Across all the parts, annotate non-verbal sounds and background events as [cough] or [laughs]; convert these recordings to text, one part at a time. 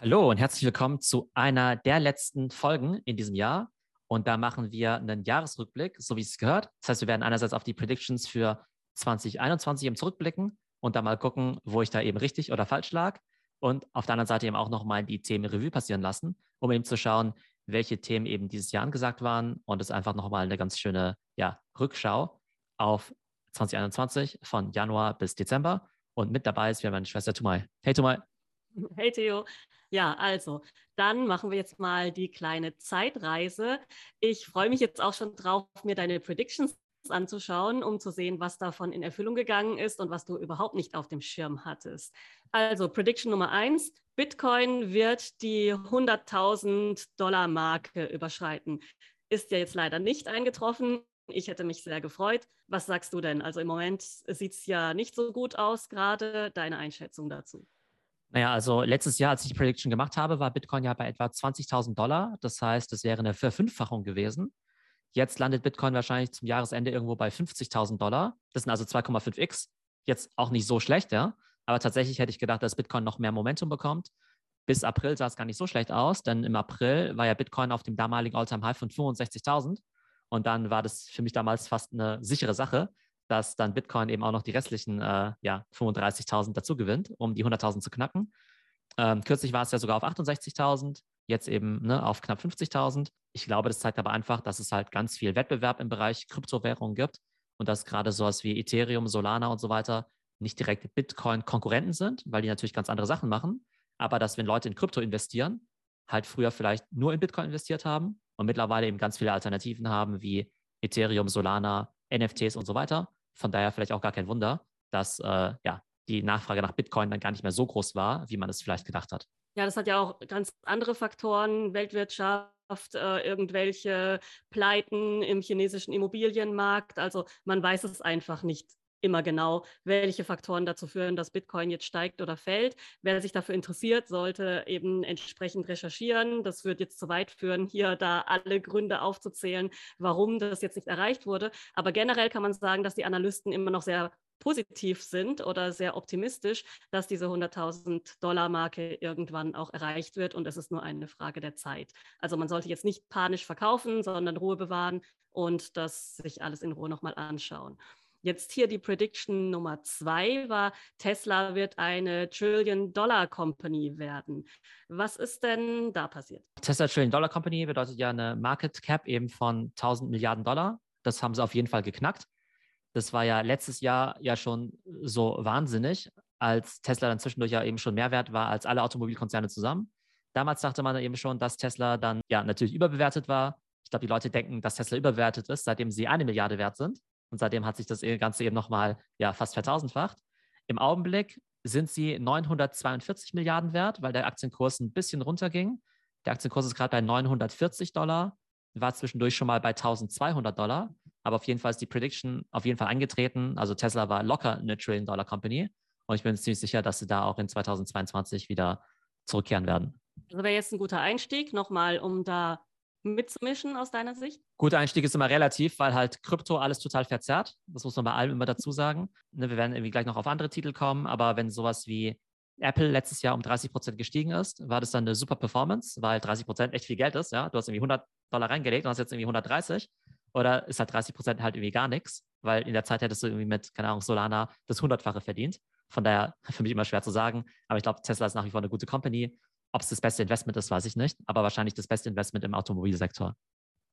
Hallo und herzlich willkommen zu einer der letzten Folgen in diesem Jahr. Und da machen wir einen Jahresrückblick, so wie es gehört. Das heißt, wir werden einerseits auf die Predictions für 2021 eben zurückblicken und dann mal gucken, wo ich da eben richtig oder falsch lag. Und auf der anderen Seite eben auch nochmal die Themen Revue passieren lassen, um eben zu schauen, welche Themen eben dieses Jahr angesagt waren. Und es ist einfach nochmal eine ganz schöne ja, Rückschau auf 2021 von Januar bis Dezember. Und mit dabei ist wieder meine Schwester Tumai. Hey Tumai. Hey Theo. Ja, also, dann machen wir jetzt mal die kleine Zeitreise. Ich freue mich jetzt auch schon drauf, mir deine Predictions anzuschauen, um zu sehen, was davon in Erfüllung gegangen ist und was du überhaupt nicht auf dem Schirm hattest. Also, Prediction Nummer eins: Bitcoin wird die 100.000 Dollar Marke überschreiten. Ist ja jetzt leider nicht eingetroffen. Ich hätte mich sehr gefreut. Was sagst du denn? Also im Moment sieht es ja nicht so gut aus gerade. Deine Einschätzung dazu? Naja, also letztes Jahr, als ich die Prediction gemacht habe, war Bitcoin ja bei etwa 20.000 Dollar. Das heißt, es wäre eine Verfünffachung gewesen. Jetzt landet Bitcoin wahrscheinlich zum Jahresende irgendwo bei 50.000 Dollar. Das sind also 2,5x. Jetzt auch nicht so schlecht, ja. Aber tatsächlich hätte ich gedacht, dass Bitcoin noch mehr Momentum bekommt. Bis April sah es gar nicht so schlecht aus, denn im April war ja Bitcoin auf dem damaligen Alltime high von 65.000. Und dann war das für mich damals fast eine sichere Sache, dass dann Bitcoin eben auch noch die restlichen äh, ja, 35.000 dazu gewinnt, um die 100.000 zu knacken. Ähm, kürzlich war es ja sogar auf 68.000, jetzt eben ne, auf knapp 50.000. Ich glaube, das zeigt aber einfach, dass es halt ganz viel Wettbewerb im Bereich Kryptowährungen gibt und dass gerade sowas wie Ethereum, Solana und so weiter nicht direkt Bitcoin-Konkurrenten sind, weil die natürlich ganz andere Sachen machen. Aber dass, wenn Leute in Krypto investieren, halt früher vielleicht nur in Bitcoin investiert haben und mittlerweile eben ganz viele Alternativen haben wie Ethereum, Solana, NFTs und so weiter von daher vielleicht auch gar kein Wunder, dass äh, ja, die Nachfrage nach Bitcoin dann gar nicht mehr so groß war, wie man es vielleicht gedacht hat. Ja, das hat ja auch ganz andere Faktoren, Weltwirtschaft, äh, irgendwelche Pleiten im chinesischen Immobilienmarkt. Also man weiß es einfach nicht immer genau, welche Faktoren dazu führen, dass Bitcoin jetzt steigt oder fällt. Wer sich dafür interessiert, sollte eben entsprechend recherchieren. Das wird jetzt zu weit führen, hier da alle Gründe aufzuzählen, warum das jetzt nicht erreicht wurde. Aber generell kann man sagen, dass die Analysten immer noch sehr positiv sind oder sehr optimistisch, dass diese 100.000 Dollar Marke irgendwann auch erreicht wird und es ist nur eine Frage der Zeit. Also man sollte jetzt nicht panisch verkaufen, sondern Ruhe bewahren und das sich alles in Ruhe nochmal anschauen. Jetzt hier die Prediction Nummer zwei war, Tesla wird eine Trillion-Dollar-Company werden. Was ist denn da passiert? Tesla Trillion-Dollar-Company bedeutet ja eine Market Cap eben von 1000 Milliarden Dollar. Das haben sie auf jeden Fall geknackt. Das war ja letztes Jahr ja schon so wahnsinnig, als Tesla dann zwischendurch ja eben schon mehr wert war als alle Automobilkonzerne zusammen. Damals dachte man eben schon, dass Tesla dann ja natürlich überbewertet war. Ich glaube, die Leute denken, dass Tesla überbewertet ist, seitdem sie eine Milliarde wert sind. Und seitdem hat sich das Ganze eben nochmal ja, fast vertausendfacht. Im Augenblick sind sie 942 Milliarden wert, weil der Aktienkurs ein bisschen runterging. Der Aktienkurs ist gerade bei 940 Dollar, war zwischendurch schon mal bei 1200 Dollar. Aber auf jeden Fall ist die Prediction auf jeden Fall eingetreten. Also Tesla war locker eine Trillion-Dollar-Company. Und ich bin ziemlich sicher, dass sie da auch in 2022 wieder zurückkehren werden. Das wäre jetzt ein guter Einstieg, nochmal, um da mitzumischen aus deiner Sicht? Guter Einstieg ist immer relativ, weil halt Krypto alles total verzerrt. Das muss man bei allem immer dazu sagen. Ne, wir werden irgendwie gleich noch auf andere Titel kommen, aber wenn sowas wie Apple letztes Jahr um 30 Prozent gestiegen ist, war das dann eine super Performance, weil 30 Prozent echt viel Geld ist. Ja, du hast irgendwie 100 Dollar reingelegt und hast jetzt irgendwie 130. Oder ist halt 30 Prozent halt irgendwie gar nichts, weil in der Zeit hättest du irgendwie mit, keine Ahnung, Solana das Hundertfache verdient. Von daher [laughs] für mich immer schwer zu sagen. Aber ich glaube, Tesla ist nach wie vor eine gute Company. Ob es das beste Investment ist, weiß ich nicht, aber wahrscheinlich das beste Investment im Automobilsektor.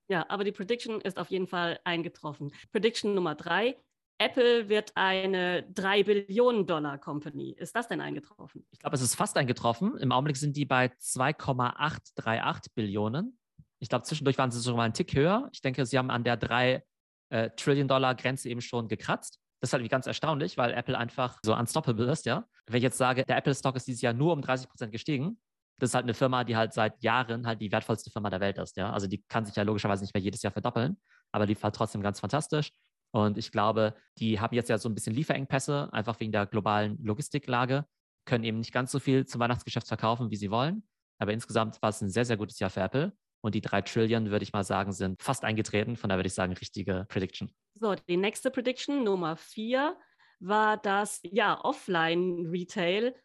Ja, aber die Prediction ist auf jeden Fall eingetroffen. Prediction Nummer drei. Apple wird eine 3 Billionen Dollar Company. Ist das denn eingetroffen? Ich glaube, es ist fast eingetroffen. Im Augenblick sind die bei 2,838 Billionen. Ich glaube, zwischendurch waren sie sogar mal einen Tick höher. Ich denke, sie haben an der 3 äh, Trillion Dollar Grenze eben schon gekratzt. Das ist halt ganz erstaunlich, weil Apple einfach so unstoppable ist, ja. Wenn ich jetzt sage, der Apple Stock ist dieses Jahr nur um 30 Prozent gestiegen, das ist halt eine Firma, die halt seit Jahren halt die wertvollste Firma der Welt ist. Ja? Also die kann sich ja logischerweise nicht mehr jedes Jahr verdoppeln, aber die fällt trotzdem ganz fantastisch. Und ich glaube, die haben jetzt ja so ein bisschen Lieferengpässe, einfach wegen der globalen Logistiklage, können eben nicht ganz so viel zum Weihnachtsgeschäft verkaufen, wie sie wollen. Aber insgesamt war es ein sehr, sehr gutes Jahr für Apple. Und die drei Trillion, würde ich mal sagen, sind fast eingetreten. Von daher würde ich sagen, richtige Prediction. So, die nächste Prediction, Nummer vier, war, dass ja Offline-Retail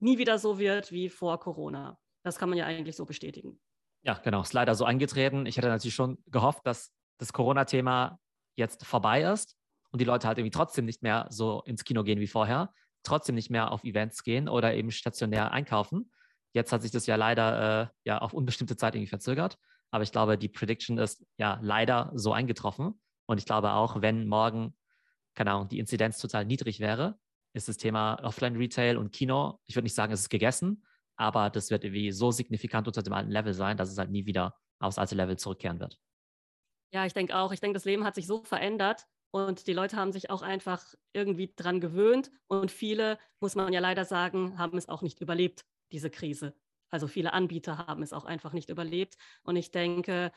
nie wieder so wird wie vor Corona. Das kann man ja eigentlich so bestätigen. Ja, genau. Ist leider so eingetreten. Ich hätte natürlich schon gehofft, dass das Corona-Thema jetzt vorbei ist und die Leute halt irgendwie trotzdem nicht mehr so ins Kino gehen wie vorher, trotzdem nicht mehr auf Events gehen oder eben stationär einkaufen. Jetzt hat sich das ja leider äh, ja auf unbestimmte Zeit irgendwie verzögert. Aber ich glaube, die Prediction ist ja leider so eingetroffen. Und ich glaube auch, wenn morgen, keine Ahnung, die Inzidenz total niedrig wäre, ist das Thema Offline-Retail und Kino, ich würde nicht sagen, es ist gegessen, aber das wird irgendwie so signifikant unter dem alten Level sein, dass es halt nie wieder aufs alte Level zurückkehren wird. Ja, ich denke auch. Ich denke, das Leben hat sich so verändert und die Leute haben sich auch einfach irgendwie dran gewöhnt und viele, muss man ja leider sagen, haben es auch nicht überlebt, diese Krise. Also viele Anbieter haben es auch einfach nicht überlebt und ich denke,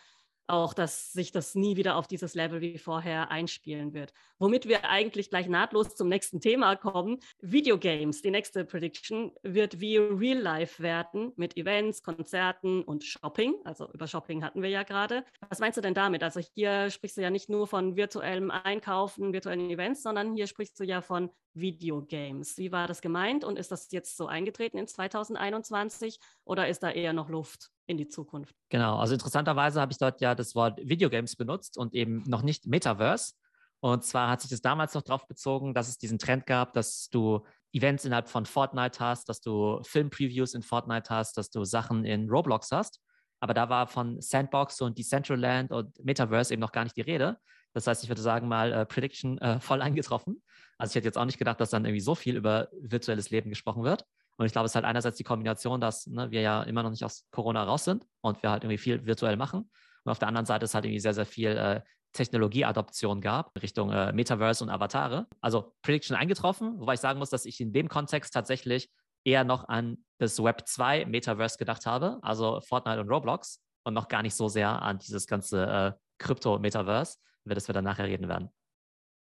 auch, dass sich das nie wieder auf dieses Level wie vorher einspielen wird. Womit wir eigentlich gleich nahtlos zum nächsten Thema kommen. Videogames, die nächste Prediction, wird wie Real Life werden mit Events, Konzerten und Shopping. Also über Shopping hatten wir ja gerade. Was meinst du denn damit? Also hier sprichst du ja nicht nur von virtuellem Einkaufen, virtuellen Events, sondern hier sprichst du ja von Videogames. Wie war das gemeint und ist das jetzt so eingetreten in 2021 oder ist da eher noch Luft in die Zukunft? Genau, also interessanterweise habe ich dort ja das Wort Videogames benutzt und eben noch nicht Metaverse. Und zwar hat sich das damals noch darauf bezogen, dass es diesen Trend gab, dass du Events innerhalb von Fortnite hast, dass du Film-Previews in Fortnite hast, dass du Sachen in Roblox hast. Aber da war von Sandbox und Decentraland und Metaverse eben noch gar nicht die Rede. Das heißt, ich würde sagen mal äh, Prediction äh, voll eingetroffen. Also ich hätte jetzt auch nicht gedacht, dass dann irgendwie so viel über virtuelles Leben gesprochen wird. Und ich glaube, es ist halt einerseits die Kombination, dass ne, wir ja immer noch nicht aus Corona raus sind und wir halt irgendwie viel virtuell machen. Und auf der anderen Seite ist halt irgendwie sehr, sehr viel äh, Technologieadoption gab Richtung äh, Metaverse und Avatare. Also Prediction eingetroffen, wobei ich sagen muss, dass ich in dem Kontext tatsächlich eher noch an das Web 2 Metaverse gedacht habe, also Fortnite und Roblox und noch gar nicht so sehr an dieses ganze äh, Krypto-Metaverse über das wir dann nachher reden werden.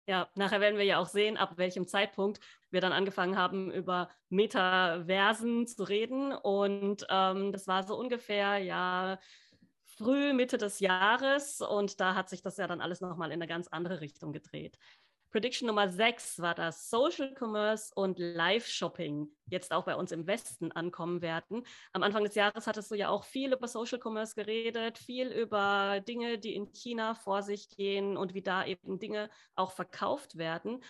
Ja, nachher werden wir ja auch sehen, ab welchem Zeitpunkt wir dann angefangen haben, über Metaversen zu reden. Und ähm, das war so ungefähr, ja, früh, Mitte des Jahres. Und da hat sich das ja dann alles nochmal in eine ganz andere Richtung gedreht. Prediction Nummer 6 war, dass Social Commerce und Live-Shopping jetzt auch bei uns im Westen ankommen werden. Am Anfang des Jahres hattest du ja auch viel über Social Commerce geredet, viel über Dinge, die in China vor sich gehen und wie da eben Dinge auch verkauft werden.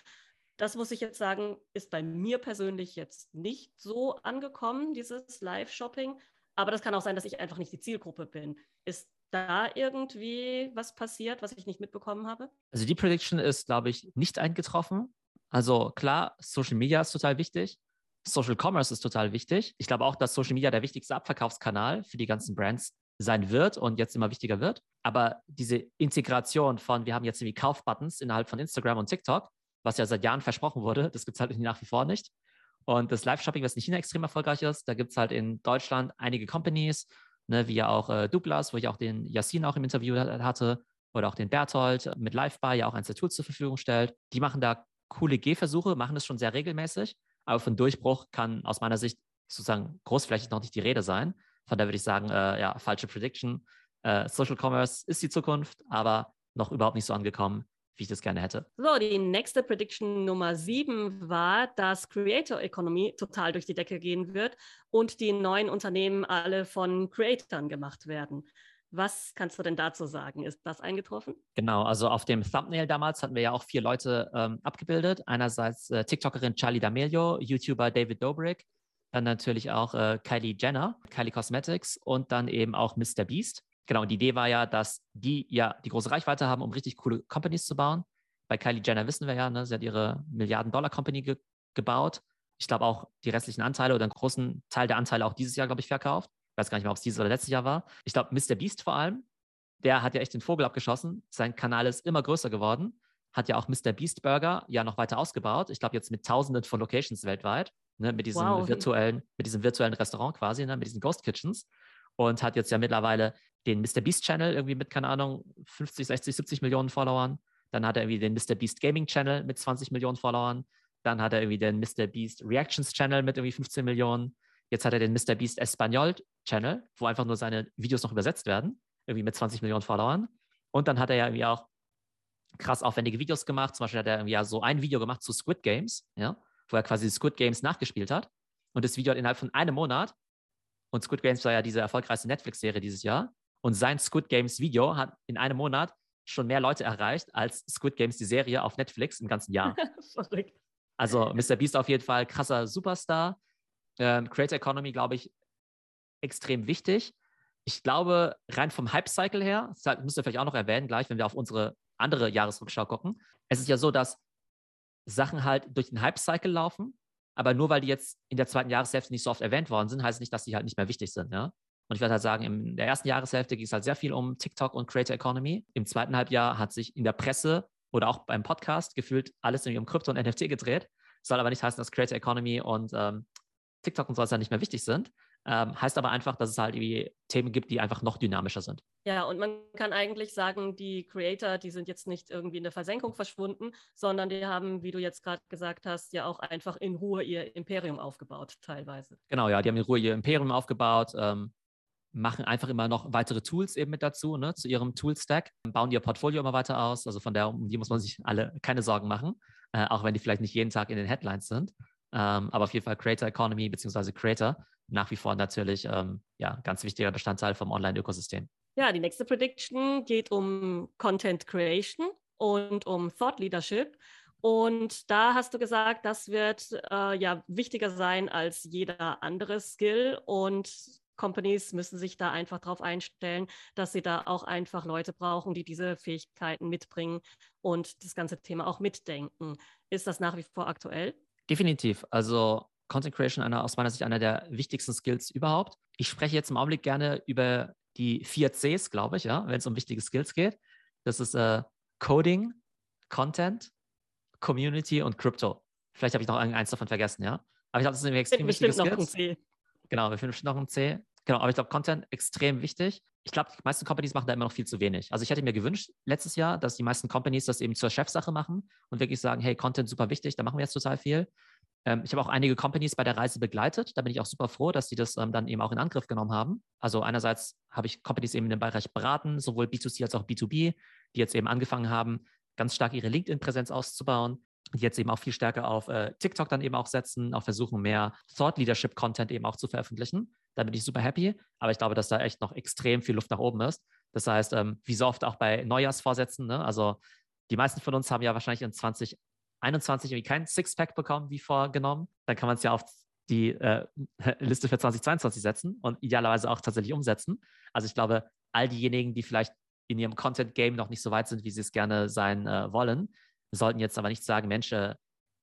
Das muss ich jetzt sagen, ist bei mir persönlich jetzt nicht so angekommen, dieses Live-Shopping. Aber das kann auch sein, dass ich einfach nicht die Zielgruppe bin. Ist da irgendwie was passiert, was ich nicht mitbekommen habe? Also die Prediction ist, glaube ich, nicht eingetroffen. Also klar, Social Media ist total wichtig. Social Commerce ist total wichtig. Ich glaube auch, dass Social Media der wichtigste Abverkaufskanal für die ganzen Brands sein wird und jetzt immer wichtiger wird. Aber diese Integration von, wir haben jetzt irgendwie Kaufbuttons innerhalb von Instagram und TikTok, was ja seit Jahren versprochen wurde, das gibt es halt nach wie vor nicht. Und das Live-Shopping, was in China extrem erfolgreich ist, da gibt es halt in Deutschland einige Companies ne, wie ja auch äh, Douglas, wo ich auch den Yassin auch im Interview hatte, oder auch den Berthold mit Livebar ja auch eins der Tools zur Verfügung stellt. Die machen da coole Gehversuche, machen das schon sehr regelmäßig, aber von Durchbruch kann aus meiner Sicht sozusagen großflächig noch nicht die Rede sein. Von daher würde ich sagen, äh, ja, falsche Prediction. Äh, Social Commerce ist die Zukunft, aber noch überhaupt nicht so angekommen, wie ich das gerne hätte. So, die nächste Prediction Nummer sieben war, dass Creator Economy total durch die Decke gehen wird und die neuen Unternehmen alle von Creatoren gemacht werden. Was kannst du denn dazu sagen? Ist das eingetroffen? Genau, also auf dem Thumbnail damals hatten wir ja auch vier Leute ähm, abgebildet. Einerseits äh, TikTokerin Charlie D'Amelio, YouTuber David Dobrik, dann natürlich auch äh, Kylie Jenner, Kylie Cosmetics und dann eben auch Mr. Beast. Genau, und die Idee war ja, dass die ja die große Reichweite haben, um richtig coole Companies zu bauen. Bei Kylie Jenner wissen wir ja, ne, sie hat ihre Milliarden-Dollar-Company ge gebaut. Ich glaube auch die restlichen Anteile oder einen großen Teil der Anteile auch dieses Jahr, glaube ich, verkauft. Ich weiß gar nicht mehr, ob es dieses oder letztes Jahr war. Ich glaube, Mr. Beast vor allem, der hat ja echt den Vogel abgeschossen. Sein Kanal ist immer größer geworden. Hat ja auch Mr. Beast Burger ja noch weiter ausgebaut. Ich glaube, jetzt mit Tausenden von Locations weltweit, ne, mit, diesem wow. virtuellen, mit diesem virtuellen Restaurant quasi, ne, mit diesen Ghost Kitchens. Und hat jetzt ja mittlerweile den Mr. Beast Channel irgendwie mit, keine Ahnung, 50, 60, 70 Millionen Followern. Dann hat er irgendwie den Mr. Beast Gaming Channel mit 20 Millionen Followern. Dann hat er irgendwie den Mr. Beast Reactions Channel mit irgendwie 15 Millionen. Jetzt hat er den Mr. Beast Espanol Channel, wo einfach nur seine Videos noch übersetzt werden, irgendwie mit 20 Millionen Followern. Und dann hat er ja irgendwie auch krass aufwendige Videos gemacht. Zum Beispiel hat er irgendwie ja so ein Video gemacht zu Squid Games, ja, wo er quasi Squid Games nachgespielt hat. Und das Video hat innerhalb von einem Monat Und Squid Games war ja diese erfolgreichste Netflix-Serie dieses Jahr. Und sein Squid Games Video hat in einem Monat schon mehr Leute erreicht als Squid Games, die Serie auf Netflix im ganzen Jahr. [laughs] Verrückt. Also Mr. Beast auf jeden Fall krasser Superstar. Ähm, Creator Economy, glaube ich, extrem wichtig. Ich glaube, rein vom Hype-Cycle her, das müsst ihr vielleicht auch noch erwähnen, gleich, wenn wir auf unsere andere Jahresrückschau gucken. Es ist ja so, dass Sachen halt durch den Hype-Cycle laufen, aber nur weil die jetzt in der zweiten Jahreshälfte nicht so oft erwähnt worden sind, heißt es nicht, dass die halt nicht mehr wichtig sind. Ja? Und ich würde halt sagen, in der ersten Jahreshälfte ging es halt sehr viel um TikTok und Creator Economy. Im zweiten Halbjahr hat sich in der Presse oder auch beim Podcast gefühlt alles um Krypto und NFT gedreht. Soll aber nicht heißen, dass Creator Economy und ähm, TikTok und so weiter nicht mehr wichtig sind. Ähm, heißt aber einfach, dass es halt irgendwie Themen gibt, die einfach noch dynamischer sind. Ja, und man kann eigentlich sagen, die Creator, die sind jetzt nicht irgendwie in der Versenkung verschwunden, sondern die haben, wie du jetzt gerade gesagt hast, ja auch einfach in Ruhe ihr Imperium aufgebaut, teilweise. Genau, ja, die haben in Ruhe ihr Imperium aufgebaut, ähm, machen einfach immer noch weitere Tools eben mit dazu, ne, zu ihrem Tool-Stack, bauen ihr Portfolio immer weiter aus. Also von der, um die muss man sich alle keine Sorgen machen, äh, auch wenn die vielleicht nicht jeden Tag in den Headlines sind. Ähm, aber auf jeden Fall Creator Economy bzw. Creator nach wie vor natürlich ähm, ja, ganz wichtiger Bestandteil vom Online-Ökosystem. Ja, die nächste Prediction geht um Content Creation und um Thought Leadership. Und da hast du gesagt, das wird äh, ja wichtiger sein als jeder andere Skill. Und Companies müssen sich da einfach darauf einstellen, dass sie da auch einfach Leute brauchen, die diese Fähigkeiten mitbringen und das ganze Thema auch mitdenken. Ist das nach wie vor aktuell? Definitiv. Also Content Creation einer, aus meiner Sicht einer der wichtigsten Skills überhaupt. Ich spreche jetzt im Augenblick gerne über die vier Cs, glaube ich, ja, wenn es um wichtige Skills geht. Das ist äh, Coding, Content, Community und Crypto. Vielleicht habe ich noch eins davon vergessen, ja. Aber ich glaube, das sind extrem wichtige Skills. Noch ein C. Genau, wir finden bestimmt noch ein C. Genau, aber ich glaube, Content extrem wichtig. Ich glaube, die meisten Companies machen da immer noch viel zu wenig. Also ich hätte mir gewünscht letztes Jahr, dass die meisten Companies das eben zur Chefsache machen und wirklich sagen, hey, Content super wichtig, da machen wir jetzt total viel. Ähm, ich habe auch einige Companies bei der Reise begleitet. Da bin ich auch super froh, dass sie das ähm, dann eben auch in Angriff genommen haben. Also einerseits habe ich Companies eben in dem Bereich beraten, sowohl B2C als auch B2B, die jetzt eben angefangen haben, ganz stark ihre LinkedIn-Präsenz auszubauen, die jetzt eben auch viel stärker auf äh, TikTok dann eben auch setzen, auch versuchen, mehr Thought Leadership Content eben auch zu veröffentlichen. Da bin ich super happy. Aber ich glaube, dass da echt noch extrem viel Luft nach oben ist. Das heißt, ähm, wie so oft auch bei Neujahrsvorsätzen, ne? also die meisten von uns haben ja wahrscheinlich in 20 21 irgendwie kein Sixpack bekommen wie vorgenommen, dann kann man es ja auf die äh, [laughs] Liste für 2022 setzen und idealerweise auch tatsächlich umsetzen. Also ich glaube, all diejenigen, die vielleicht in ihrem Content-Game noch nicht so weit sind, wie sie es gerne sein äh, wollen, sollten jetzt aber nicht sagen, Mensch, äh,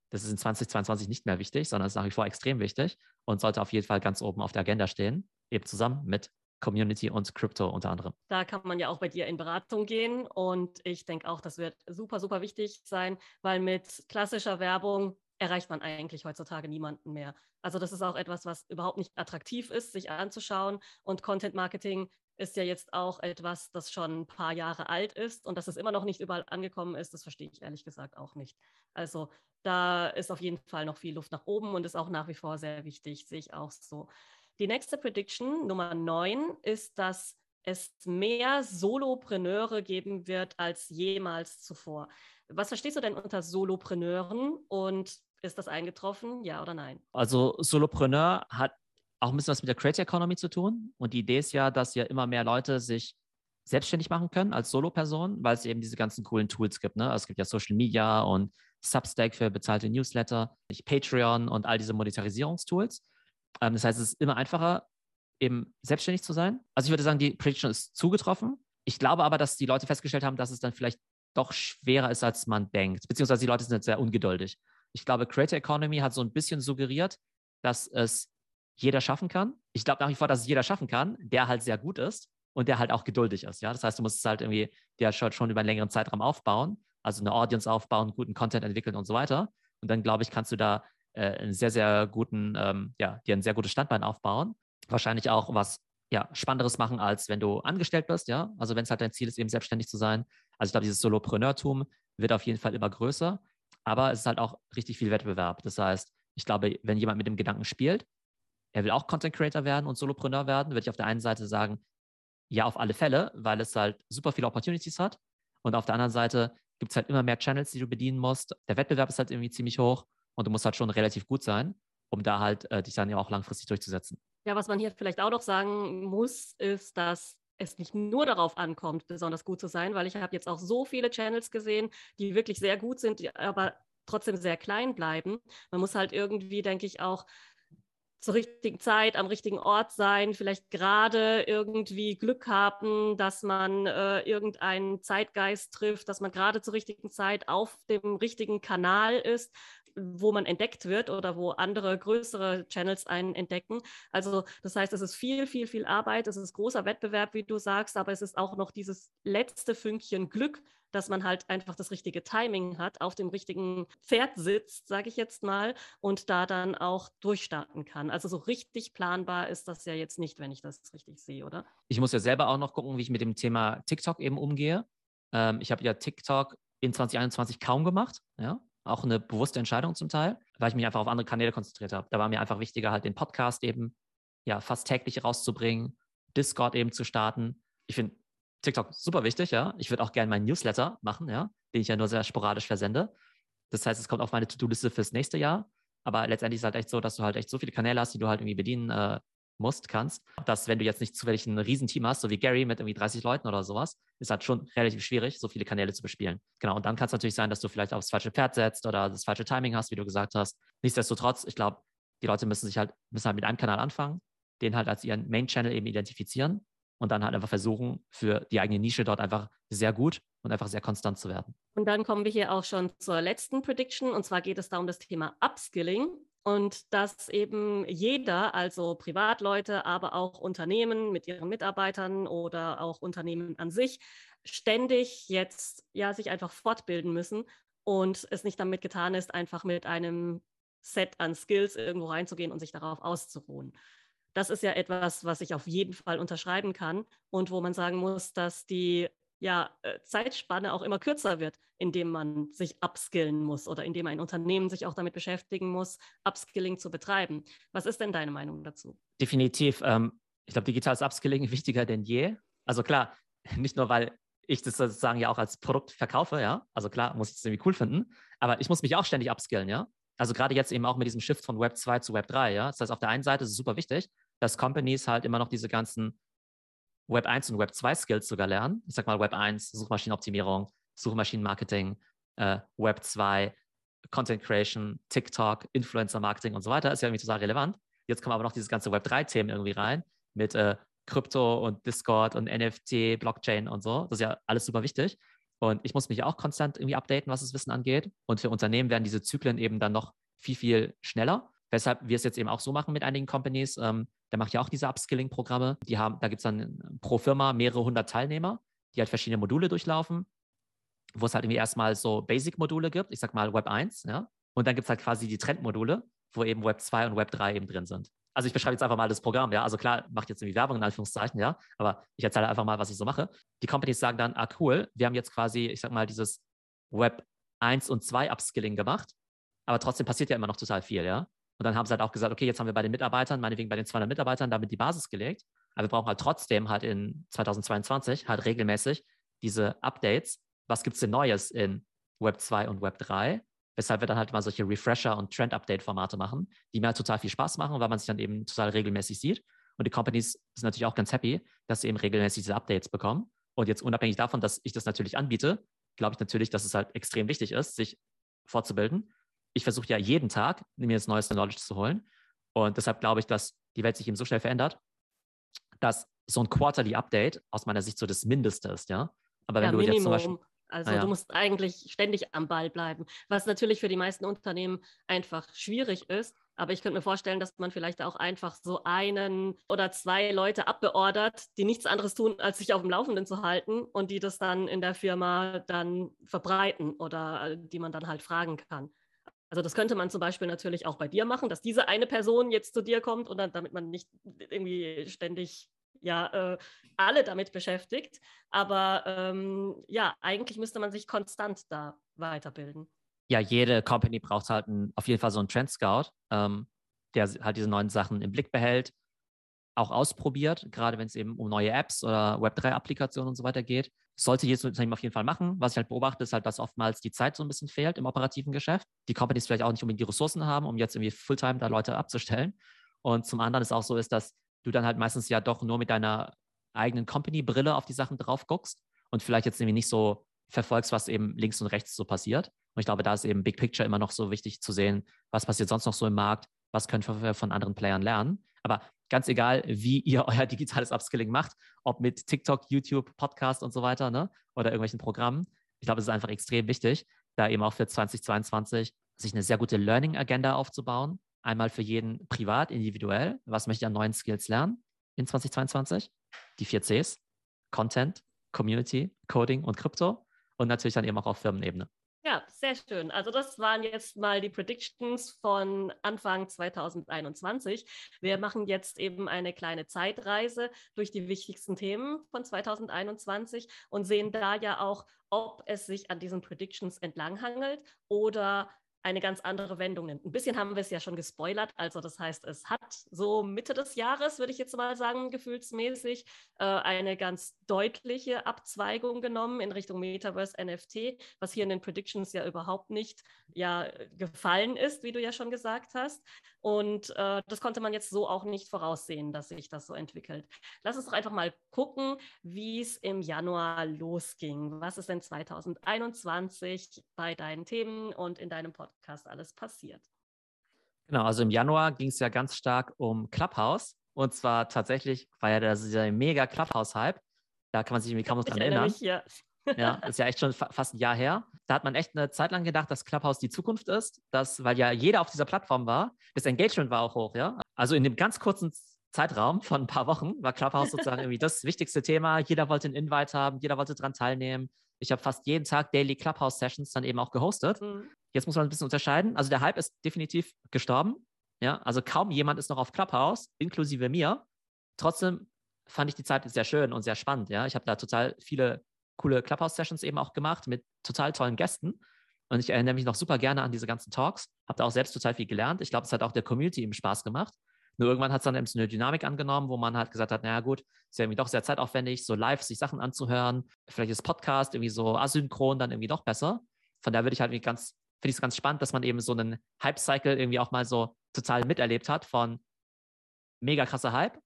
das ist in 2022 nicht mehr wichtig, sondern es ist nach wie vor extrem wichtig und sollte auf jeden Fall ganz oben auf der Agenda stehen, eben zusammen mit Community und Crypto unter anderem. Da kann man ja auch bei dir in Beratung gehen und ich denke auch, das wird super, super wichtig sein, weil mit klassischer Werbung erreicht man eigentlich heutzutage niemanden mehr. Also das ist auch etwas, was überhaupt nicht attraktiv ist, sich anzuschauen und Content Marketing ist ja jetzt auch etwas, das schon ein paar Jahre alt ist und dass es immer noch nicht überall angekommen ist, das verstehe ich ehrlich gesagt auch nicht. Also da ist auf jeden Fall noch viel Luft nach oben und ist auch nach wie vor sehr wichtig, sehe ich auch so. Die nächste Prediction, Nummer 9, ist, dass es mehr Solopreneure geben wird als jemals zuvor. Was verstehst du denn unter Solopreneuren und ist das eingetroffen, ja oder nein? Also Solopreneur hat auch ein bisschen was mit der Creator Economy zu tun. Und die Idee ist ja, dass ja immer mehr Leute sich selbstständig machen können als Solo-Person, weil es eben diese ganzen coolen Tools gibt. Ne? Also es gibt ja Social Media und Substack für bezahlte Newsletter, Patreon und all diese Monetarisierungstools. Ähm, das heißt, es ist immer einfacher, eben selbstständig zu sein. Also ich würde sagen, die Prediction ist zugetroffen. Ich glaube aber, dass die Leute festgestellt haben, dass es dann vielleicht doch schwerer ist, als man denkt. Beziehungsweise die Leute sind sehr ungeduldig. Ich glaube, Creator Economy hat so ein bisschen suggeriert, dass es jeder schaffen kann. Ich glaube nach wie vor, dass es jeder schaffen kann, der halt sehr gut ist und der halt auch geduldig ist. Ja? Das heißt, du musst es halt irgendwie der schon über einen längeren Zeitraum aufbauen, also eine Audience aufbauen, guten Content entwickeln und so weiter. Und dann, glaube ich, kannst du da äh, einen sehr, sehr guten, ähm, ja, dir ein sehr gutes Standbein aufbauen. Wahrscheinlich auch was ja, Spannenderes machen, als wenn du angestellt bist, ja. Also wenn es halt dein Ziel ist, eben selbstständig zu sein. Also ich glaube, dieses Solopreneurtum wird auf jeden Fall immer größer, aber es ist halt auch richtig viel Wettbewerb. Das heißt, ich glaube, wenn jemand mit dem Gedanken spielt, er will auch Content Creator werden und Solopreneur werden, würde ich auf der einen Seite sagen, ja, auf alle Fälle, weil es halt super viele Opportunities hat. Und auf der anderen Seite gibt es halt immer mehr Channels, die du bedienen musst. Der Wettbewerb ist halt irgendwie ziemlich hoch und du musst halt schon relativ gut sein, um da halt äh, dich dann ja auch langfristig durchzusetzen. Ja, was man hier vielleicht auch noch sagen muss, ist, dass es nicht nur darauf ankommt, besonders gut zu sein, weil ich habe jetzt auch so viele Channels gesehen, die wirklich sehr gut sind, aber trotzdem sehr klein bleiben. Man muss halt irgendwie, denke ich, auch zur richtigen Zeit am richtigen Ort sein, vielleicht gerade irgendwie Glück haben, dass man äh, irgendeinen Zeitgeist trifft, dass man gerade zur richtigen Zeit auf dem richtigen Kanal ist wo man entdeckt wird oder wo andere größere Channels einen entdecken. Also das heißt, es ist viel, viel, viel Arbeit, es ist großer Wettbewerb, wie du sagst, aber es ist auch noch dieses letzte Fünkchen Glück, dass man halt einfach das richtige Timing hat, auf dem richtigen Pferd sitzt, sage ich jetzt mal, und da dann auch durchstarten kann. Also so richtig planbar ist das ja jetzt nicht, wenn ich das richtig sehe, oder? Ich muss ja selber auch noch gucken, wie ich mit dem Thema TikTok eben umgehe. Ähm, ich habe ja TikTok in 2021 kaum gemacht, ja, auch eine bewusste Entscheidung zum Teil, weil ich mich einfach auf andere Kanäle konzentriert habe. Da war mir einfach wichtiger, halt den Podcast eben ja fast täglich rauszubringen, Discord eben zu starten. Ich finde TikTok super wichtig, ja. Ich würde auch gerne meinen Newsletter machen, ja, den ich ja nur sehr sporadisch versende. Das heißt, es kommt auf meine To-Do-Liste fürs nächste Jahr. Aber letztendlich ist es halt echt so, dass du halt echt so viele Kanäle hast, die du halt irgendwie bedienen äh, musst, kannst, dass wenn du jetzt nicht zufällig ein Riesenteam hast, so wie Gary mit irgendwie 30 Leuten oder sowas, ist halt schon relativ schwierig, so viele Kanäle zu bespielen. Genau, und dann kann es natürlich sein, dass du vielleicht aufs falsche Pferd setzt oder das falsche Timing hast, wie du gesagt hast. Nichtsdestotrotz, ich glaube, die Leute müssen sich halt, müssen halt mit einem Kanal anfangen, den halt als ihren Main-Channel eben identifizieren und dann halt einfach versuchen, für die eigene Nische dort einfach sehr gut und einfach sehr konstant zu werden. Und dann kommen wir hier auch schon zur letzten Prediction und zwar geht es da um das Thema Upskilling und dass eben jeder, also Privatleute, aber auch Unternehmen mit ihren Mitarbeitern oder auch Unternehmen an sich, ständig jetzt ja sich einfach fortbilden müssen und es nicht damit getan ist, einfach mit einem Set an Skills irgendwo reinzugehen und sich darauf auszuruhen. Das ist ja etwas, was ich auf jeden Fall unterschreiben kann und wo man sagen muss, dass die ja, äh, Zeitspanne auch immer kürzer wird, indem man sich upskillen muss oder indem ein Unternehmen sich auch damit beschäftigen muss, Upskilling zu betreiben. Was ist denn deine Meinung dazu? Definitiv. Ähm, ich glaube, digitales Upskilling wichtiger denn je. Also klar, [laughs] nicht nur, weil ich das sozusagen ja auch als Produkt verkaufe, ja. Also klar, muss ich es irgendwie cool finden, aber ich muss mich auch ständig upskillen, ja. Also gerade jetzt eben auch mit diesem Shift von Web 2 zu Web 3, ja. Das heißt, auf der einen Seite ist es super wichtig, dass Companies halt immer noch diese ganzen Web 1 und Web 2 Skills sogar lernen. Ich sag mal Web 1, Suchmaschinenoptimierung, Suchmaschinenmarketing, äh, Web 2, Content Creation, TikTok, Influencer Marketing und so weiter. Ist ja irgendwie total relevant. Jetzt kommen aber noch diese ganze Web 3-Themen irgendwie rein mit äh, Krypto und Discord und NFT, Blockchain und so. Das ist ja alles super wichtig. Und ich muss mich auch konstant irgendwie updaten, was das Wissen angeht. Und für Unternehmen werden diese Zyklen eben dann noch viel, viel schneller. Weshalb wir es jetzt eben auch so machen mit einigen Companies. Ähm, der macht ja auch diese Upskilling-Programme. Die haben, da gibt es dann pro Firma mehrere hundert Teilnehmer, die halt verschiedene Module durchlaufen, wo es halt irgendwie erstmal so Basic-Module gibt, ich sag mal Web 1, ja. Und dann gibt es halt quasi die Trendmodule, wo eben Web 2 und Web 3 eben drin sind. Also ich beschreibe jetzt einfach mal das Programm, ja. Also klar, macht jetzt irgendwie Werbung in Anführungszeichen, ja, aber ich erzähle einfach mal, was ich so mache. Die Companies sagen dann, ah cool, wir haben jetzt quasi, ich sag mal, dieses Web 1 und 2 Upskilling gemacht, aber trotzdem passiert ja immer noch total viel, ja. Und dann haben sie halt auch gesagt, okay, jetzt haben wir bei den Mitarbeitern, meinetwegen bei den 200 Mitarbeitern, damit die Basis gelegt. Aber wir brauchen halt trotzdem halt in 2022 halt regelmäßig diese Updates. Was gibt es denn Neues in Web 2 und Web 3? Weshalb wir dann halt mal solche Refresher- und Trend-Update-Formate machen, die mir halt total viel Spaß machen, weil man sich dann eben total regelmäßig sieht. Und die Companies sind natürlich auch ganz happy, dass sie eben regelmäßig diese Updates bekommen. Und jetzt unabhängig davon, dass ich das natürlich anbiete, glaube ich natürlich, dass es halt extrem wichtig ist, sich fortzubilden ich versuche ja jeden Tag, mir das neueste Knowledge zu holen. Und deshalb glaube ich, dass die Welt sich eben so schnell verändert, dass so ein Quarterly Update aus meiner Sicht so das Mindeste ist, ja. Aber wenn ja, du Minimum. jetzt zum Beispiel. Also ja. du musst eigentlich ständig am Ball bleiben, was natürlich für die meisten Unternehmen einfach schwierig ist. Aber ich könnte mir vorstellen, dass man vielleicht auch einfach so einen oder zwei Leute abbeordert, die nichts anderes tun, als sich auf dem Laufenden zu halten und die das dann in der Firma dann verbreiten oder äh, die man dann halt fragen kann. Also das könnte man zum Beispiel natürlich auch bei dir machen, dass diese eine Person jetzt zu dir kommt und dann, damit man nicht irgendwie ständig ja äh, alle damit beschäftigt. Aber ähm, ja, eigentlich müsste man sich konstant da weiterbilden. Ja, jede Company braucht halt ein, auf jeden Fall so einen Trend Scout, ähm, der halt diese neuen Sachen im Blick behält, auch ausprobiert, gerade wenn es eben um neue Apps oder Web3-Applikationen und so weiter geht sollte jedes Unternehmen auf jeden Fall machen. Was ich halt beobachte, ist halt, dass oftmals die Zeit so ein bisschen fehlt im operativen Geschäft. Die Companies vielleicht auch nicht unbedingt die Ressourcen haben, um jetzt irgendwie Fulltime da Leute abzustellen. Und zum anderen ist auch so ist, dass du dann halt meistens ja doch nur mit deiner eigenen Company-Brille auf die Sachen drauf guckst und vielleicht jetzt irgendwie nicht so verfolgst, was eben links und rechts so passiert. Und ich glaube, da ist eben Big Picture immer noch so wichtig zu sehen, was passiert sonst noch so im Markt, was können wir von anderen Playern lernen. Aber ganz egal, wie ihr [laughs] euer digitales Upskilling macht, ob mit TikTok, YouTube, Podcast und so weiter, ne, oder irgendwelchen Programmen, ich glaube, es ist einfach extrem wichtig, da eben auch für 2022 sich eine sehr gute Learning-Agenda aufzubauen. Einmal für jeden privat, individuell. Was möchte ich an neuen Skills lernen in 2022? Die vier Cs. Content, Community, Coding und Krypto. Und natürlich dann eben auch auf Firmenebene. Ja, sehr schön. Also das waren jetzt mal die Predictions von Anfang 2021. Wir machen jetzt eben eine kleine Zeitreise durch die wichtigsten Themen von 2021 und sehen da ja auch, ob es sich an diesen Predictions entlanghangelt oder eine ganz andere Wendung nimmt. Ein bisschen haben wir es ja schon gespoilert. Also das heißt, es hat so Mitte des Jahres, würde ich jetzt mal sagen, gefühlsmäßig äh, eine ganz deutliche Abzweigung genommen in Richtung Metaverse NFT, was hier in den Predictions ja überhaupt nicht ja, gefallen ist, wie du ja schon gesagt hast. Und äh, das konnte man jetzt so auch nicht voraussehen, dass sich das so entwickelt. Lass uns doch einfach mal gucken, wie es im Januar losging. Was ist denn 2021 bei deinen Themen und in deinem Podcast alles passiert? Genau, also im Januar ging es ja ganz stark um Clubhouse. Und zwar tatsächlich war ja dieser mega Clubhouse-Hype. Da kann man sich irgendwie kaum noch dran erinnern. Mich, ja. Ja, [laughs] ist ja echt schon fa fast ein Jahr her. Da hat man echt eine Zeit lang gedacht, dass Clubhouse die Zukunft ist, dass, weil ja jeder auf dieser Plattform war, das Engagement war auch hoch, ja. Also in dem ganz kurzen Zeitraum von ein paar Wochen war Clubhouse sozusagen [laughs] irgendwie das wichtigste Thema. Jeder wollte einen Invite haben, jeder wollte daran teilnehmen. Ich habe fast jeden Tag Daily Clubhouse Sessions dann eben auch gehostet. Mhm. Jetzt muss man ein bisschen unterscheiden. Also der Hype ist definitiv gestorben. Ja, also kaum jemand ist noch auf Clubhouse, inklusive mir. Trotzdem fand ich die Zeit sehr schön und sehr spannend. Ja, ich habe da total viele coole Clubhouse-Sessions eben auch gemacht mit total tollen Gästen. Und ich erinnere mich noch super gerne an diese ganzen Talks. Habe da auch selbst total viel gelernt. Ich glaube, es hat auch der Community eben Spaß gemacht. Nur irgendwann hat es dann eben so eine Dynamik angenommen, wo man halt gesagt hat, naja gut, ist ja irgendwie doch sehr zeitaufwendig, so live sich Sachen anzuhören. Vielleicht ist Podcast irgendwie so asynchron dann irgendwie doch besser. Von daher würde ich halt irgendwie ganz, finde ich es ganz spannend, dass man eben so einen Hype-Cycle irgendwie auch mal so total miterlebt hat von mega krasser Hype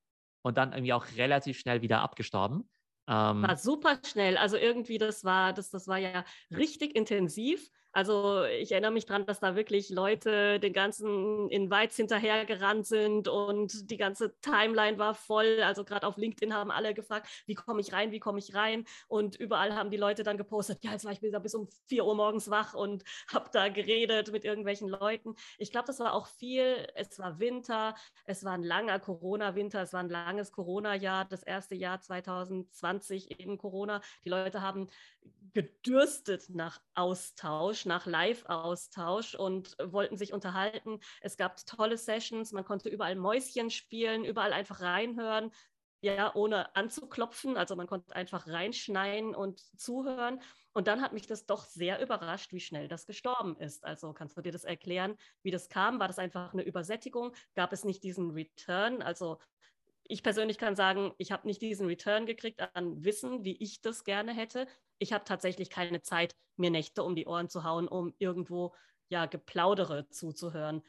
und dann irgendwie auch relativ schnell wieder abgestorben. Ähm, war super schnell. Also irgendwie, das war, das, das war ja richtig intensiv. Also ich erinnere mich daran, dass da wirklich Leute den ganzen Invites hinterhergerannt sind und die ganze Timeline war voll. Also gerade auf LinkedIn haben alle gefragt, wie komme ich rein, wie komme ich rein? Und überall haben die Leute dann gepostet, ja, jetzt war ich bis um 4 Uhr morgens wach und [laughs] habe da geredet mit irgendwelchen Leuten. Ich glaube, das war auch viel. Es war Winter, es war ein langer Corona-Winter, es war ein langes Corona-Jahr, das erste Jahr 2020 eben Corona. Die Leute haben gedürstet nach Austausch, nach Live-Austausch und wollten sich unterhalten. Es gab tolle Sessions, man konnte überall Mäuschen spielen, überall einfach reinhören, ja, ohne anzuklopfen. Also man konnte einfach reinschneien und zuhören. Und dann hat mich das doch sehr überrascht, wie schnell das gestorben ist. Also kannst du dir das erklären, wie das kam? War das einfach eine Übersättigung? Gab es nicht diesen Return? Also ich persönlich kann sagen, ich habe nicht diesen Return gekriegt an Wissen, wie ich das gerne hätte. Ich habe tatsächlich keine Zeit, mir Nächte um die Ohren zu hauen, um irgendwo ja Geplaudere zuzuhören,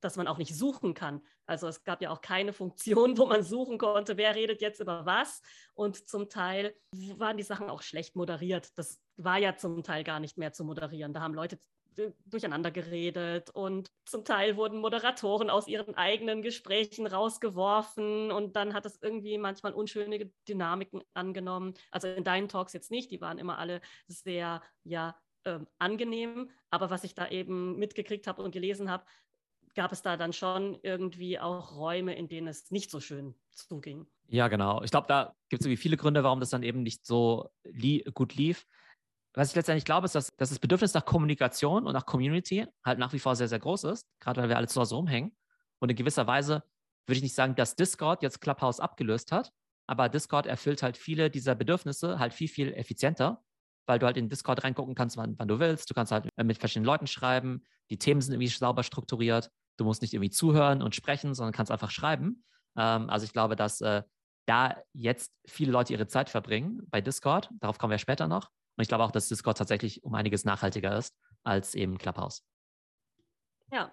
dass man auch nicht suchen kann. Also es gab ja auch keine Funktion, wo man suchen konnte, wer redet jetzt über was. Und zum Teil waren die Sachen auch schlecht moderiert. Das war ja zum Teil gar nicht mehr zu moderieren. Da haben Leute durcheinander geredet und zum Teil wurden Moderatoren aus ihren eigenen Gesprächen rausgeworfen und dann hat es irgendwie manchmal unschöne Dynamiken angenommen. Also in deinen Talks jetzt nicht, die waren immer alle sehr, ja, ähm, angenehm, aber was ich da eben mitgekriegt habe und gelesen habe, gab es da dann schon irgendwie auch Räume, in denen es nicht so schön zuging. Ja, genau. Ich glaube, da gibt es irgendwie viele Gründe, warum das dann eben nicht so li gut lief was ich letztendlich glaube, ist, dass, dass das Bedürfnis nach Kommunikation und nach Community halt nach wie vor sehr, sehr groß ist, gerade weil wir alle zu Hause rumhängen. Und in gewisser Weise würde ich nicht sagen, dass Discord jetzt Clubhouse abgelöst hat, aber Discord erfüllt halt viele dieser Bedürfnisse halt viel, viel effizienter, weil du halt in Discord reingucken kannst, wann, wann du willst. Du kannst halt mit verschiedenen Leuten schreiben. Die Themen sind irgendwie sauber strukturiert. Du musst nicht irgendwie zuhören und sprechen, sondern kannst einfach schreiben. Ähm, also ich glaube, dass äh, da jetzt viele Leute ihre Zeit verbringen bei Discord. Darauf kommen wir später noch. Und ich glaube auch, dass Discord tatsächlich um einiges nachhaltiger ist als eben Clubhouse. Ja.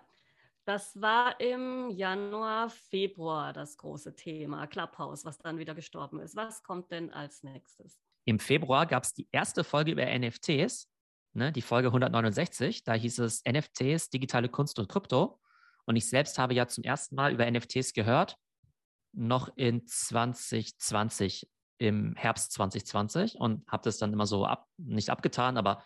Das war im Januar, Februar das große Thema, Clubhouse, was dann wieder gestorben ist. Was kommt denn als nächstes? Im Februar gab es die erste Folge über NFTs, ne, die Folge 169. Da hieß es NFTs, digitale Kunst und Krypto. Und ich selbst habe ja zum ersten Mal über NFTs gehört, noch in 2020, im Herbst 2020 und habe das dann immer so ab, nicht abgetan, aber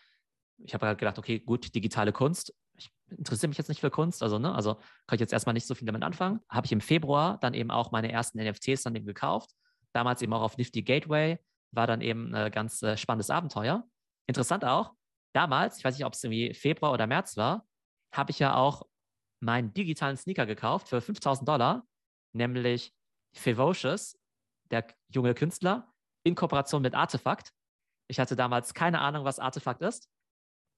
ich habe halt gedacht, okay, gut, digitale Kunst. Ich interessiere mich jetzt nicht für Kunst, also, ne, also kann ich jetzt erstmal nicht so viel damit anfangen. Habe ich im Februar dann eben auch meine ersten NFTs dann eben gekauft. Damals eben auch auf Nifty Gateway. War dann eben ein ganz äh, spannendes Abenteuer. Interessant auch, damals, ich weiß nicht, ob es irgendwie Februar oder März war, habe ich ja auch meinen digitalen Sneaker gekauft für 5000 Dollar, nämlich Fevocious, der junge Künstler, in Kooperation mit Artefakt. Ich hatte damals keine Ahnung, was Artefakt ist.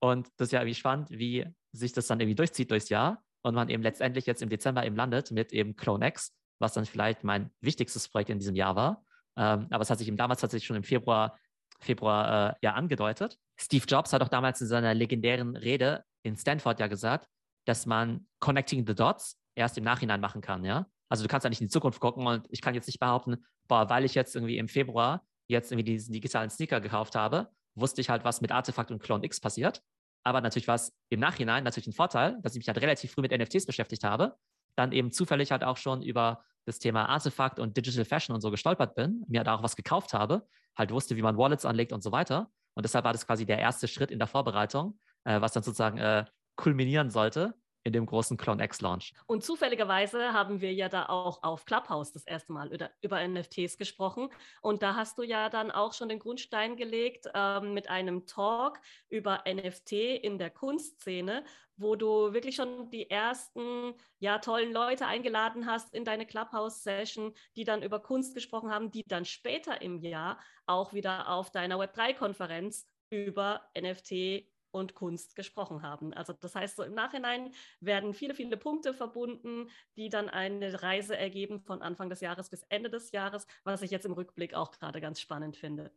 Und das ist ja irgendwie spannend, wie sich das dann irgendwie durchzieht durchs Jahr und man eben letztendlich jetzt im Dezember eben landet mit eben Clone X, was dann vielleicht mein wichtigstes Projekt in diesem Jahr war. Ähm, aber es hat sich eben damals tatsächlich schon im Februar, Februar äh, ja angedeutet. Steve Jobs hat auch damals in seiner legendären Rede in Stanford ja gesagt, dass man Connecting the Dots erst im Nachhinein machen kann, ja. Also du kannst ja nicht in die Zukunft gucken und ich kann jetzt nicht behaupten, boah, weil ich jetzt irgendwie im Februar jetzt irgendwie diesen digitalen Sneaker gekauft habe, wusste ich halt, was mit Artefakt und Clone X passiert. Aber natürlich war es im Nachhinein natürlich ein Vorteil, dass ich mich halt relativ früh mit NFTs beschäftigt habe, dann eben zufällig halt auch schon über das Thema Artefakt und Digital Fashion und so gestolpert bin, mir da auch was gekauft habe, halt wusste, wie man Wallets anlegt und so weiter. Und deshalb war das quasi der erste Schritt in der Vorbereitung, äh, was dann sozusagen äh, kulminieren sollte in dem großen Clone X Launch. Und zufälligerweise haben wir ja da auch auf Clubhouse das erste Mal über, über NFTs gesprochen. Und da hast du ja dann auch schon den Grundstein gelegt ähm, mit einem Talk über NFT in der Kunstszene, wo du wirklich schon die ersten ja tollen Leute eingeladen hast in deine Clubhouse-Session, die dann über Kunst gesprochen haben, die dann später im Jahr auch wieder auf deiner Web3-Konferenz über NFT und Kunst gesprochen haben. Also das heißt, so im Nachhinein werden viele, viele Punkte verbunden, die dann eine Reise ergeben von Anfang des Jahres bis Ende des Jahres, was ich jetzt im Rückblick auch gerade ganz spannend finde.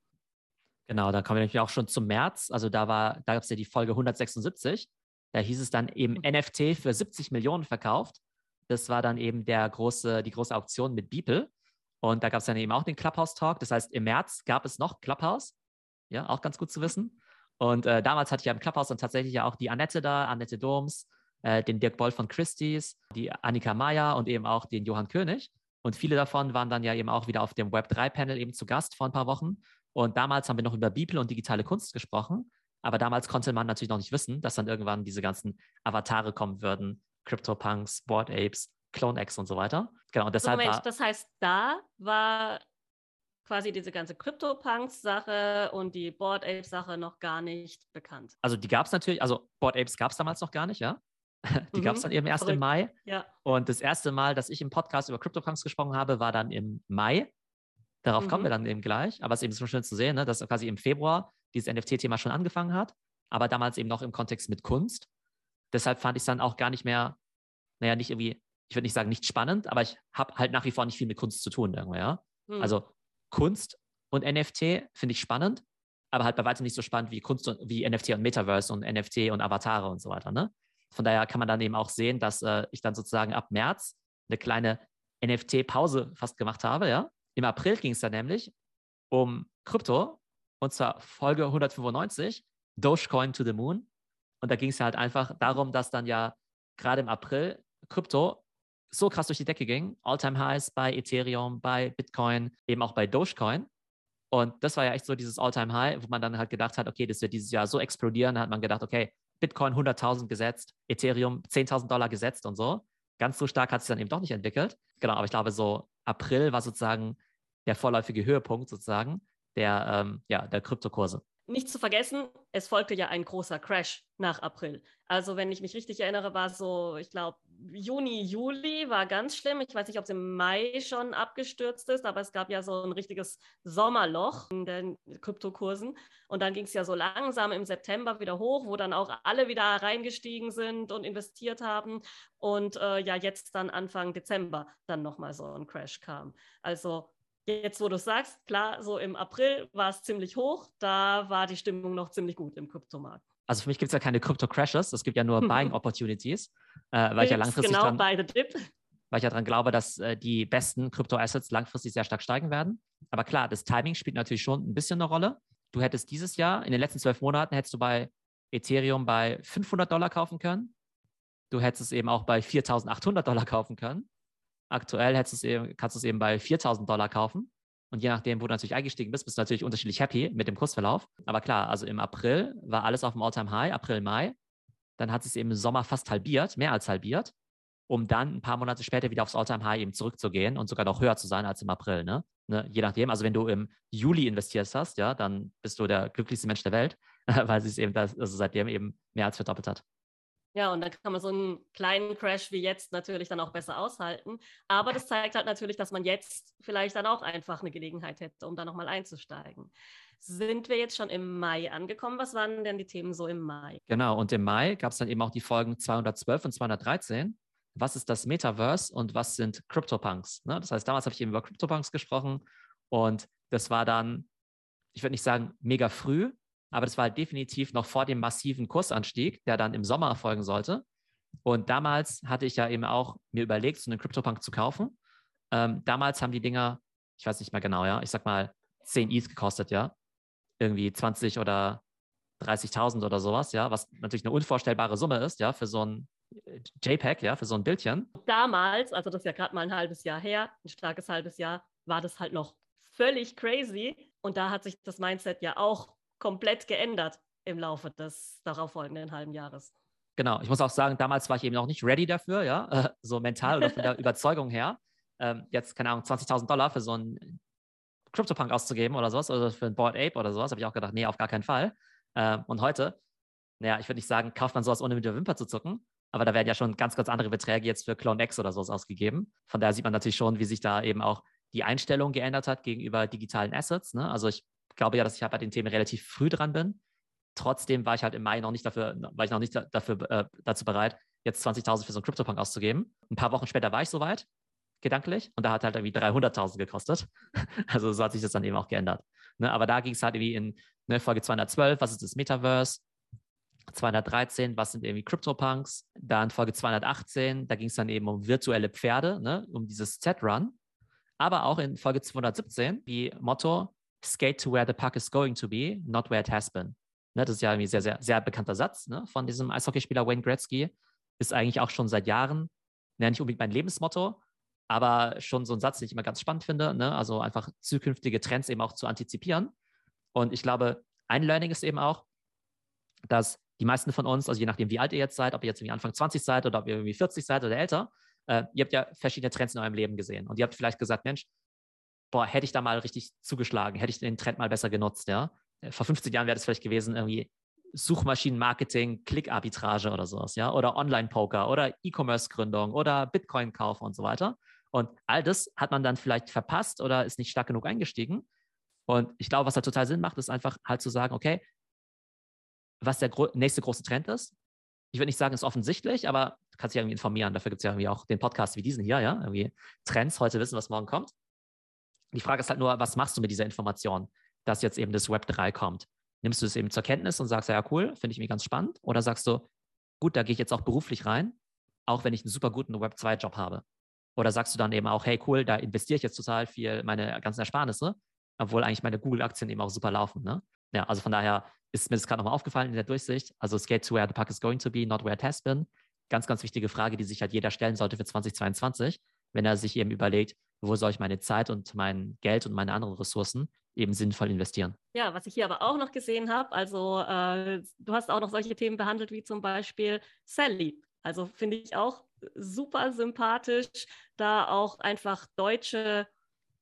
Genau, da kommen wir auch schon zum März. Also da war, da gab es ja die Folge 176. Da hieß es dann eben mhm. NFT für 70 Millionen verkauft. Das war dann eben der große, die große Auktion mit Beeple. Und da gab es dann eben auch den Clubhouse Talk. Das heißt, im März gab es noch Clubhouse. Ja, auch ganz gut zu wissen. Und äh, damals hatte ich ja im Clubhouse dann tatsächlich ja auch die Annette da, Annette Doms, äh, den Dirk Boll von Christie's, die Annika Meyer und eben auch den Johann König. Und viele davon waren dann ja eben auch wieder auf dem Web3-Panel eben zu Gast vor ein paar Wochen. Und damals haben wir noch über Beeple und digitale Kunst gesprochen. Aber damals konnte man natürlich noch nicht wissen, dass dann irgendwann diese ganzen Avatare kommen würden. CryptoPunks, Board Apes, CloneX und so weiter. Genau, und deshalb Moment, war, das heißt, da war quasi diese ganze CryptoPunks-Sache und die Board Apes-Sache noch gar nicht bekannt. Also die gab es natürlich, also Board Apes gab es damals noch gar nicht, ja. [laughs] Die mhm, gab es dann eben erst verrückt. im Mai. Ja. Und das erste Mal, dass ich im Podcast über CryptoPunks gesprochen habe, war dann im Mai. Darauf mhm. kommen wir dann eben gleich. Aber es ist eben so schön zu sehen, ne, dass quasi im Februar dieses NFT-Thema schon angefangen hat, aber damals eben noch im Kontext mit Kunst. Deshalb fand ich es dann auch gar nicht mehr, naja, nicht irgendwie, ich würde nicht sagen nicht spannend, aber ich habe halt nach wie vor nicht viel mit Kunst zu tun, irgendwie, ja. Mhm. Also Kunst und NFT finde ich spannend, aber halt bei weitem nicht so spannend wie Kunst und wie NFT und Metaverse und NFT und Avatare und so weiter. Ne? Von daher kann man dann eben auch sehen, dass äh, ich dann sozusagen ab März eine kleine NFT-Pause fast gemacht habe. Ja? Im April ging es dann nämlich um Krypto und zwar Folge 195, Dogecoin to the Moon. Und da ging es halt einfach darum, dass dann ja gerade im April Krypto so krass durch die Decke ging. All-Time-Highs bei Ethereum, bei Bitcoin, eben auch bei Dogecoin. Und das war ja echt so dieses All-Time-High, wo man dann halt gedacht hat, okay, das wird dieses Jahr so explodieren. Da hat man gedacht, okay, Bitcoin 100.000 gesetzt, Ethereum 10.000 Dollar gesetzt und so. Ganz so stark hat es dann eben doch nicht entwickelt. Genau, aber ich glaube, so April war sozusagen der vorläufige Höhepunkt sozusagen der, ähm, ja, der Kryptokurse nicht zu vergessen, es folgte ja ein großer Crash nach April. Also wenn ich mich richtig erinnere, war so, ich glaube, Juni, Juli war ganz schlimm. Ich weiß nicht, ob es im Mai schon abgestürzt ist, aber es gab ja so ein richtiges Sommerloch in den Kryptokursen. Und dann ging es ja so langsam im September wieder hoch, wo dann auch alle wieder reingestiegen sind und investiert haben. Und äh, ja, jetzt dann Anfang Dezember dann nochmal so ein Crash kam. Also Jetzt, wo du sagst, klar, so im April war es ziemlich hoch, da war die Stimmung noch ziemlich gut im Kryptomarkt. also für mich gibt es ja keine Crypto-Crashes, es gibt ja nur Buying-Opportunities, äh, weil ich ja langfristig genau dran, bei the dip. weil ich ja daran glaube, dass äh, die besten Krypto-Assets langfristig sehr stark steigen werden. Aber klar, das Timing spielt natürlich schon ein bisschen eine Rolle. Du hättest dieses Jahr, in den letzten zwölf Monaten, hättest du bei Ethereum bei 500 Dollar kaufen können. Du hättest es eben auch bei 4.800 Dollar kaufen können. Aktuell hättest eben, kannst du es eben bei 4.000 Dollar kaufen. Und je nachdem, wo du natürlich eingestiegen bist, bist du natürlich unterschiedlich happy mit dem Kursverlauf. Aber klar, also im April war alles auf dem All-Time-High, April, Mai. Dann hat es eben im Sommer fast halbiert, mehr als halbiert, um dann ein paar Monate später wieder aufs All-Time-High eben zurückzugehen und sogar noch höher zu sein als im April. Ne? ne? Je nachdem, also wenn du im Juli investiert hast, ja, dann bist du der glücklichste Mensch der Welt, [laughs] weil es eben das, also seitdem eben mehr als verdoppelt hat. Ja, und dann kann man so einen kleinen Crash wie jetzt natürlich dann auch besser aushalten. Aber das zeigt halt natürlich, dass man jetzt vielleicht dann auch einfach eine Gelegenheit hätte, um da nochmal einzusteigen. Sind wir jetzt schon im Mai angekommen? Was waren denn die Themen so im Mai? Genau, und im Mai gab es dann eben auch die Folgen 212 und 213. Was ist das Metaverse und was sind CryptoPunks? Ne? Das heißt, damals habe ich eben über CryptoPunks gesprochen und das war dann, ich würde nicht sagen mega früh, aber das war definitiv noch vor dem massiven Kursanstieg, der dann im Sommer erfolgen sollte. Und damals hatte ich ja eben auch mir überlegt, so einen CryptoPunk zu kaufen. Ähm, damals haben die Dinger, ich weiß nicht mehr genau, ja, ich sag mal 10 ETH gekostet, ja. Irgendwie 20 oder 30.000 oder sowas, ja, was natürlich eine unvorstellbare Summe ist, ja, für so ein äh, JPEG, ja, für so ein Bildchen. Damals, also das ist ja gerade mal ein halbes Jahr her, ein starkes halbes Jahr, war das halt noch völlig crazy. Und da hat sich das Mindset ja auch komplett geändert im Laufe des darauffolgenden halben Jahres. Genau, ich muss auch sagen, damals war ich eben noch nicht ready dafür, ja, äh, so mental oder von der [laughs] Überzeugung her. Ähm, jetzt, keine Ahnung, 20.000 Dollar für so einen CryptoPunk auszugeben oder sowas, oder für ein Board Ape oder sowas, habe ich auch gedacht, nee, auf gar keinen Fall. Ähm, und heute, naja, ich würde nicht sagen, kauft man sowas ohne mit der Wimper zu zucken, aber da werden ja schon ganz, ganz andere Beträge jetzt für Clone X oder sowas ausgegeben. Von daher sieht man natürlich schon, wie sich da eben auch die Einstellung geändert hat gegenüber digitalen Assets. Ne? Also ich glaube ja, dass ich halt bei den Themen relativ früh dran bin. Trotzdem war ich halt im Mai noch nicht dafür, war ich noch nicht dafür, äh, dazu bereit, jetzt 20.000 für so einen CryptoPunk auszugeben. Ein paar Wochen später war ich soweit, gedanklich, und da hat halt irgendwie 300.000 gekostet. [laughs] also so hat sich das dann eben auch geändert. Ne? Aber da ging es halt irgendwie in ne, Folge 212, was ist das Metaverse? 213, was sind irgendwie CryptoPunks? Dann Folge 218, da ging es dann eben um virtuelle Pferde, ne? um dieses Z-Run. Aber auch in Folge 217, wie Motto, skate to where the puck is going to be, not where it has been. Ne, das ist ja irgendwie sehr, sehr, sehr bekannter Satz ne, von diesem Eishockeyspieler Wayne Gretzky. Ist eigentlich auch schon seit Jahren, ne, nicht unbedingt mein Lebensmotto, aber schon so ein Satz, den ich immer ganz spannend finde. Ne? Also einfach zukünftige Trends eben auch zu antizipieren. Und ich glaube, ein Learning ist eben auch, dass die meisten von uns, also je nachdem, wie alt ihr jetzt seid, ob ihr jetzt irgendwie Anfang 20 seid oder ob ihr irgendwie 40 seid oder älter, äh, ihr habt ja verschiedene Trends in eurem Leben gesehen. Und ihr habt vielleicht gesagt, Mensch, boah, hätte ich da mal richtig zugeschlagen, hätte ich den Trend mal besser genutzt, ja. Äh, vor 15 Jahren wäre das vielleicht gewesen, irgendwie Suchmaschinenmarketing, Klickarbitrage oder sowas, ja, oder Online-Poker oder E-Commerce-Gründung oder Bitcoin-Kauf und so weiter. Und all das hat man dann vielleicht verpasst oder ist nicht stark genug eingestiegen. Und ich glaube, was halt total Sinn macht, ist einfach halt zu sagen, okay, was der gro nächste große Trend ist. Ich würde nicht sagen, ist offensichtlich, aber du kannst dich irgendwie informieren. Dafür gibt es ja irgendwie auch den Podcast wie diesen hier, ja, irgendwie Trends, heute wissen, was morgen kommt. Die Frage ist halt nur, was machst du mit dieser Information, dass jetzt eben das Web 3 kommt? Nimmst du es eben zur Kenntnis und sagst, ja, cool, finde ich mir ganz spannend? Oder sagst du, gut, da gehe ich jetzt auch beruflich rein, auch wenn ich einen super guten Web 2-Job habe? Oder sagst du dann eben auch, hey, cool, da investiere ich jetzt total viel meine ganzen Ersparnisse, obwohl eigentlich meine Google-Aktien eben auch super laufen. Ne? Ja, also von daher ist mir das gerade nochmal aufgefallen in der Durchsicht. Also skate to where the puck is going to be, not where it has been. Ganz, ganz wichtige Frage, die sich halt jeder stellen sollte für 2022, wenn er sich eben überlegt, wo soll ich meine Zeit und mein Geld und meine anderen Ressourcen eben sinnvoll investieren. Ja, was ich hier aber auch noch gesehen habe, also äh, du hast auch noch solche Themen behandelt wie zum Beispiel Sally. Also finde ich auch super sympathisch, da auch einfach deutsche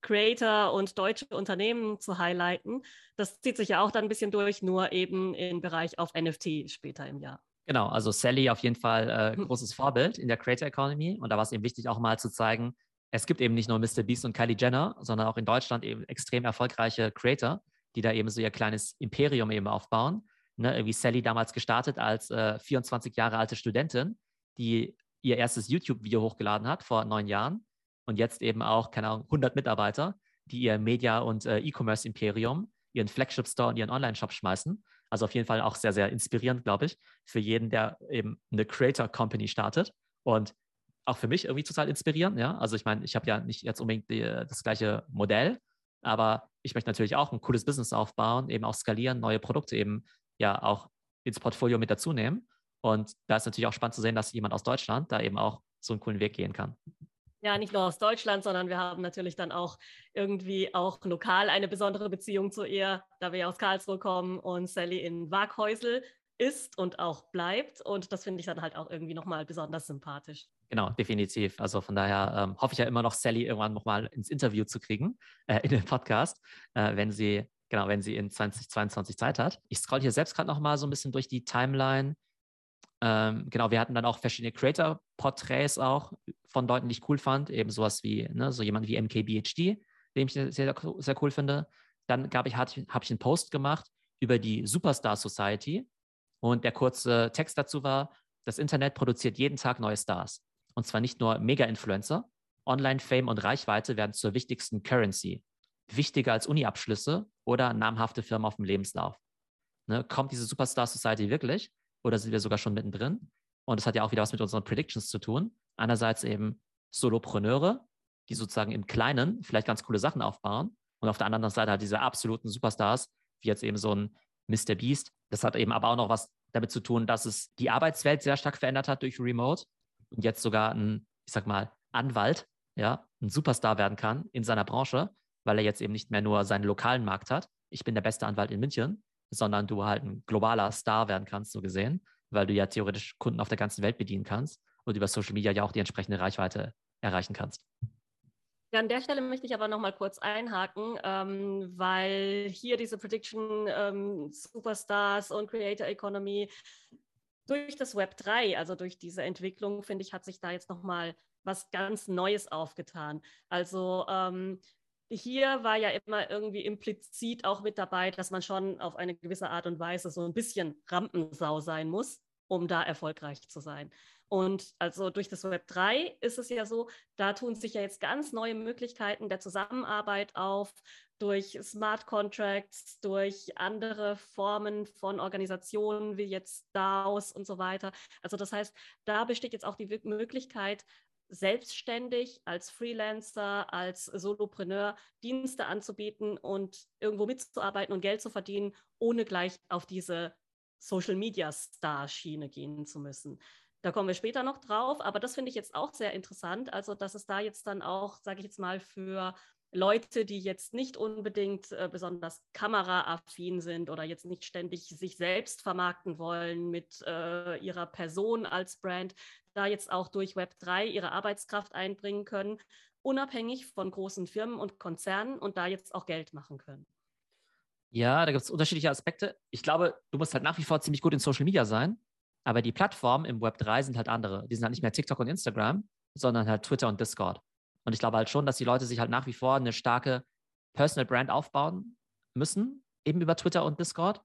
Creator und deutsche Unternehmen zu highlighten. Das zieht sich ja auch dann ein bisschen durch, nur eben im Bereich auf NFT später im Jahr. Genau, also Sally auf jeden Fall äh, großes Vorbild in der Creator Economy. Und da war es eben wichtig, auch mal zu zeigen, es gibt eben nicht nur Mr. Beast und Kylie Jenner, sondern auch in Deutschland eben extrem erfolgreiche Creator, die da eben so ihr kleines Imperium eben aufbauen. Ne, irgendwie Sally damals gestartet als äh, 24 Jahre alte Studentin, die ihr erstes YouTube-Video hochgeladen hat vor neun Jahren und jetzt eben auch, keine Ahnung, 100 Mitarbeiter, die ihr Media- und äh, E-Commerce-Imperium, ihren Flagship-Store und ihren Online-Shop schmeißen. Also auf jeden Fall auch sehr, sehr inspirierend, glaube ich, für jeden, der eben eine Creator Company startet. Und auch für mich irgendwie total inspirierend, ja. Also ich meine, ich habe ja nicht jetzt unbedingt die, das gleiche Modell, aber ich möchte natürlich auch ein cooles Business aufbauen, eben auch skalieren, neue Produkte eben ja auch ins Portfolio mit dazu nehmen. Und da ist natürlich auch spannend zu sehen, dass jemand aus Deutschland da eben auch so einen coolen Weg gehen kann. Ja, nicht nur aus Deutschland, sondern wir haben natürlich dann auch irgendwie auch lokal eine besondere Beziehung zu ihr, da wir aus Karlsruhe kommen und Sally in Waghäusel ist und auch bleibt. Und das finde ich dann halt auch irgendwie nochmal besonders sympathisch. Genau, definitiv. Also von daher ähm, hoffe ich ja immer noch, Sally irgendwann nochmal ins Interview zu kriegen, äh, in den Podcast, äh, wenn sie, genau, wenn sie in 2022 Zeit hat. Ich scroll hier selbst gerade nochmal so ein bisschen durch die Timeline. Ähm, genau, wir hatten dann auch verschiedene Creator-Porträts auch von Leuten, die ich cool fand. Eben sowas wie, ne, so jemand wie MKBHD, den ich sehr, sehr, cool finde. Dann habe ich, hab ich einen Post gemacht über die Superstar Society. Und der kurze Text dazu war, das Internet produziert jeden Tag neue Stars. Und zwar nicht nur Mega-Influencer. Online-Fame und Reichweite werden zur wichtigsten Currency. Wichtiger als Uni-Abschlüsse oder namhafte Firmen auf dem Lebenslauf. Ne, kommt diese Superstar Society wirklich? oder sind wir sogar schon mittendrin? Und das hat ja auch wieder was mit unseren Predictions zu tun. Einerseits eben Solopreneure, die sozusagen im Kleinen vielleicht ganz coole Sachen aufbauen. Und auf der anderen Seite halt diese absoluten Superstars, wie jetzt eben so ein Mr. Beast. Das hat eben aber auch noch was damit zu tun, dass es die Arbeitswelt sehr stark verändert hat durch Remote und jetzt sogar ein, ich sag mal, Anwalt, ja, ein Superstar werden kann in seiner Branche, weil er jetzt eben nicht mehr nur seinen lokalen Markt hat. Ich bin der beste Anwalt in München, sondern du halt ein globaler Star werden kannst, so gesehen, weil du ja theoretisch Kunden auf der ganzen Welt bedienen kannst und über Social Media ja auch die entsprechende Reichweite erreichen kannst. Ja, an der Stelle möchte ich aber noch mal kurz einhaken, ähm, weil hier diese Prediction ähm, Superstars und Creator Economy durch das Web 3, also durch diese Entwicklung, finde ich, hat sich da jetzt noch mal was ganz Neues aufgetan. Also ähm, hier war ja immer irgendwie implizit auch mit dabei, dass man schon auf eine gewisse Art und Weise so ein bisschen Rampensau sein muss, um da erfolgreich zu sein. Und also durch das Web 3 ist es ja so, da tun sich ja jetzt ganz neue Möglichkeiten der Zusammenarbeit auf, durch Smart Contracts, durch andere Formen von Organisationen wie jetzt DAOs und so weiter. Also das heißt, da besteht jetzt auch die Möglichkeit, selbstständig als Freelancer, als Solopreneur Dienste anzubieten und irgendwo mitzuarbeiten und Geld zu verdienen, ohne gleich auf diese Social Media Star Schiene gehen zu müssen. Da kommen wir später noch drauf, aber das finde ich jetzt auch sehr interessant. Also, dass es da jetzt dann auch, sage ich jetzt mal, für Leute, die jetzt nicht unbedingt äh, besonders kameraaffin sind oder jetzt nicht ständig sich selbst vermarkten wollen mit äh, ihrer Person als Brand, da jetzt auch durch Web3 ihre Arbeitskraft einbringen können, unabhängig von großen Firmen und Konzernen und da jetzt auch Geld machen können. Ja, da gibt es unterschiedliche Aspekte. Ich glaube, du musst halt nach wie vor ziemlich gut in Social Media sein, aber die Plattformen im Web 3 sind halt andere. Die sind halt nicht mehr TikTok und Instagram, sondern halt Twitter und Discord. Und ich glaube halt schon, dass die Leute sich halt nach wie vor eine starke Personal Brand aufbauen müssen, eben über Twitter und Discord.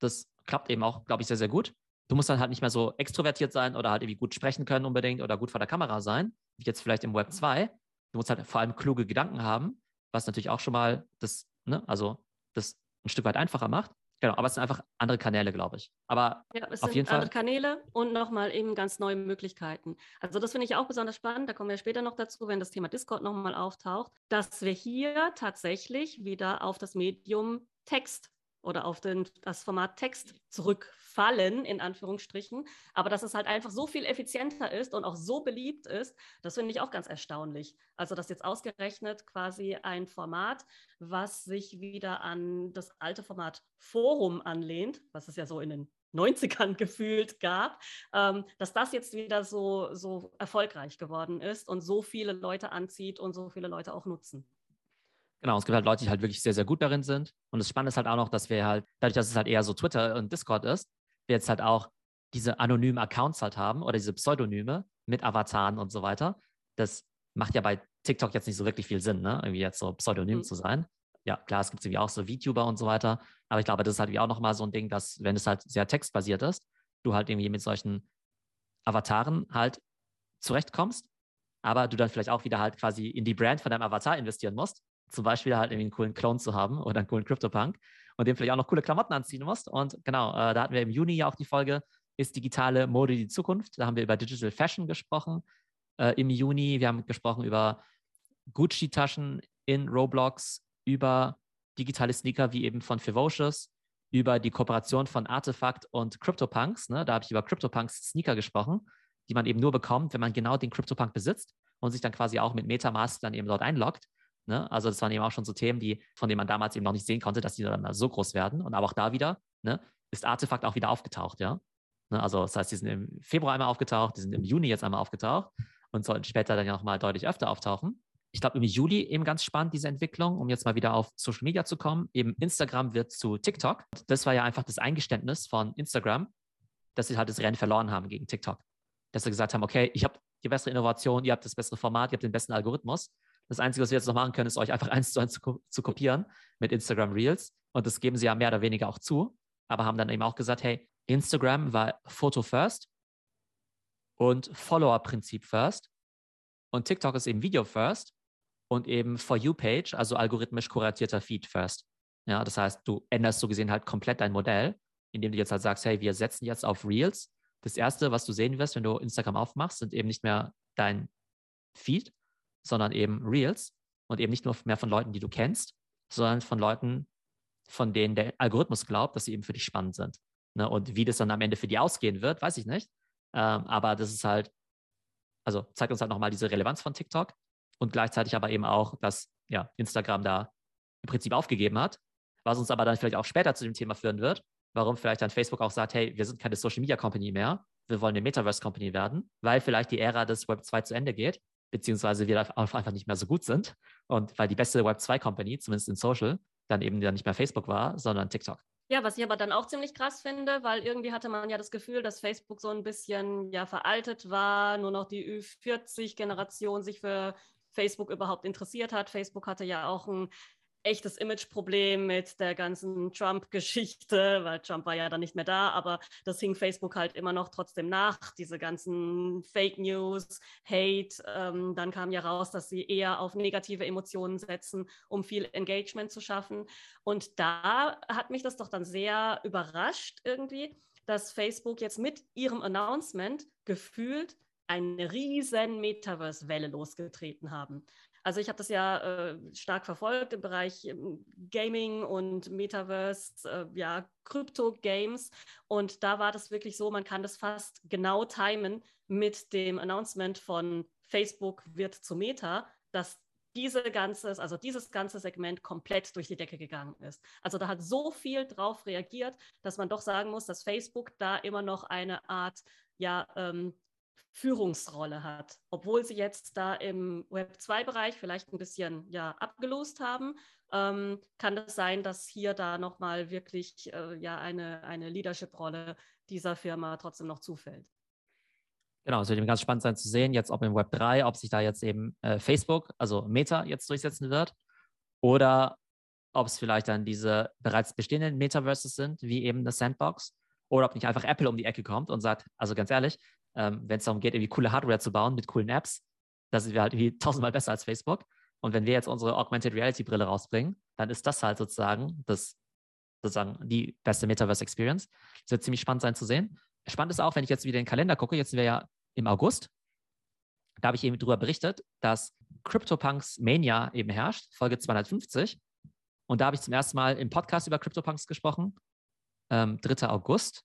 Das klappt eben auch, glaube ich, sehr, sehr gut. Du musst dann halt nicht mehr so extrovertiert sein oder halt irgendwie gut sprechen können unbedingt oder gut vor der Kamera sein, wie jetzt vielleicht im Web 2. Du musst halt vor allem kluge Gedanken haben, was natürlich auch schon mal das, ne, also das ein Stück weit einfacher macht. Genau, aber es sind einfach andere Kanäle, glaube ich. Aber ja, es auf sind jeden andere Fall. Kanäle und nochmal eben ganz neue Möglichkeiten. Also das finde ich auch besonders spannend. Da kommen wir später noch dazu, wenn das Thema Discord nochmal auftaucht, dass wir hier tatsächlich wieder auf das Medium Text oder auf den, das Format Text zurückfallen, in Anführungsstrichen. Aber dass es halt einfach so viel effizienter ist und auch so beliebt ist, das finde ich auch ganz erstaunlich. Also, dass jetzt ausgerechnet quasi ein Format, was sich wieder an das alte Format Forum anlehnt, was es ja so in den 90ern [laughs] gefühlt gab, ähm, dass das jetzt wieder so, so erfolgreich geworden ist und so viele Leute anzieht und so viele Leute auch nutzen. Genau, es gibt halt Leute, die halt wirklich sehr, sehr gut darin sind. Und das Spannende ist halt auch noch, dass wir halt, dadurch, dass es halt eher so Twitter und Discord ist, wir jetzt halt auch diese anonymen Accounts halt haben oder diese Pseudonyme mit Avataren und so weiter. Das macht ja bei TikTok jetzt nicht so wirklich viel Sinn, ne? Irgendwie jetzt so pseudonym mhm. zu sein. Ja, klar, es gibt irgendwie auch so VTuber und so weiter. Aber ich glaube, das ist halt wie auch nochmal so ein Ding, dass, wenn es halt sehr textbasiert ist, du halt irgendwie mit solchen Avataren halt zurechtkommst, aber du dann vielleicht auch wieder halt quasi in die Brand von deinem Avatar investieren musst zum Beispiel halt irgendwie einen coolen Clone zu haben oder einen coolen CryptoPunk und dem vielleicht auch noch coole Klamotten anziehen musst. Und genau, äh, da hatten wir im Juni ja auch die Folge, ist digitale Mode die Zukunft? Da haben wir über Digital Fashion gesprochen äh, im Juni. Wir haben gesprochen über Gucci-Taschen in Roblox, über digitale Sneaker wie eben von Fivocious, über die Kooperation von Artefakt und CryptoPunks. Ne? Da habe ich über CryptoPunks Sneaker gesprochen, die man eben nur bekommt, wenn man genau den CryptoPunk besitzt und sich dann quasi auch mit Metamask dann eben dort einloggt. Ne? Also das waren eben auch schon so Themen, die, von denen man damals eben noch nicht sehen konnte, dass die dann so groß werden. Und aber auch da wieder ne, ist Artefakt auch wieder aufgetaucht, ja. Ne? Also das heißt, die sind im Februar einmal aufgetaucht, die sind im Juni jetzt einmal aufgetaucht und sollten später dann ja nochmal deutlich öfter auftauchen ich glaube, im Juli eben ganz spannend, diese Entwicklung, um jetzt mal wieder auf Social Media zu kommen. Eben Instagram wird zu TikTok. Das war ja einfach das Eingeständnis von Instagram, dass sie halt das Rennen verloren haben gegen TikTok. Dass sie gesagt haben, okay, ich habe die bessere Innovation, ihr habt das bessere Format, ihr habt den besten Algorithmus. Das Einzige, was wir jetzt noch machen können, ist euch einfach eins zu eins zu, zu kopieren mit Instagram Reels. Und das geben sie ja mehr oder weniger auch zu, aber haben dann eben auch gesagt, hey, Instagram war Photo First und Follower-Prinzip First. Und TikTok ist eben Video First und eben For You-Page, also algorithmisch kuratierter Feed first. Ja, das heißt, du änderst so gesehen halt komplett dein Modell, indem du jetzt halt sagst, hey, wir setzen jetzt auf Reels. Das erste, was du sehen wirst, wenn du Instagram aufmachst, sind eben nicht mehr dein Feed, sondern eben Reels und eben nicht nur mehr von Leuten, die du kennst, sondern von Leuten, von denen der Algorithmus glaubt, dass sie eben für dich spannend sind. Ne? Und wie das dann am Ende für die ausgehen wird, weiß ich nicht. Ähm, aber das ist halt, also zeigt uns halt nochmal diese Relevanz von TikTok und gleichzeitig aber eben auch, dass ja, Instagram da im Prinzip aufgegeben hat, was uns aber dann vielleicht auch später zu dem Thema führen wird, warum vielleicht dann Facebook auch sagt, hey, wir sind keine Social Media Company mehr, wir wollen eine Metaverse Company werden, weil vielleicht die Ära des Web 2 zu Ende geht, beziehungsweise wir einfach nicht mehr so gut sind und weil die beste Web 2 Company, zumindest in Social, dann eben dann nicht mehr Facebook war, sondern TikTok. Ja, was ich aber dann auch ziemlich krass finde, weil irgendwie hatte man ja das Gefühl, dass Facebook so ein bisschen ja veraltet war, nur noch die Ü40-Generation sich für Facebook überhaupt interessiert hat. Facebook hatte ja auch ein echtes Imageproblem mit der ganzen Trump-Geschichte, [laughs] weil Trump war ja dann nicht mehr da, aber das hing Facebook halt immer noch trotzdem nach, diese ganzen Fake News, Hate. Ähm, dann kam ja raus, dass sie eher auf negative Emotionen setzen, um viel Engagement zu schaffen. Und da hat mich das doch dann sehr überrascht irgendwie, dass Facebook jetzt mit ihrem Announcement gefühlt eine riesen Metaverse-Welle losgetreten haben. Also ich habe das ja äh, stark verfolgt im Bereich ähm, Gaming und Metaverse, äh, ja, Krypto-Games. Und da war das wirklich so, man kann das fast genau timen mit dem Announcement von Facebook wird zu Meta, dass diese ganzes, also dieses ganze Segment komplett durch die Decke gegangen ist. Also da hat so viel drauf reagiert, dass man doch sagen muss, dass Facebook da immer noch eine Art ja, ähm, Führungsrolle hat. Obwohl sie jetzt da im Web2-Bereich vielleicht ein bisschen ja, abgelost haben, ähm, kann es sein, dass hier da nochmal wirklich äh, ja, eine, eine Leadership-Rolle dieser Firma trotzdem noch zufällt. Genau, es wird eben ganz spannend sein zu sehen, jetzt ob im Web 3, ob sich da jetzt eben äh, Facebook, also Meta, jetzt durchsetzen wird oder ob es vielleicht dann diese bereits bestehenden Metaverses sind, wie eben das Sandbox, oder ob nicht einfach Apple um die Ecke kommt und sagt, also ganz ehrlich, ähm, wenn es darum geht, irgendwie coole Hardware zu bauen mit coolen Apps, da sind wir halt irgendwie [laughs] tausendmal besser als Facebook. Und wenn wir jetzt unsere Augmented Reality Brille rausbringen, dann ist das halt sozusagen das, sozusagen die beste Metaverse Experience. Das wird ziemlich spannend sein zu sehen. Spannend ist auch, wenn ich jetzt wieder in den Kalender gucke, jetzt sind wir ja im August. Da habe ich eben darüber berichtet, dass CryptoPunks Mania eben herrscht, Folge 250. Und da habe ich zum ersten Mal im Podcast über CryptoPunks gesprochen, ähm, 3. August.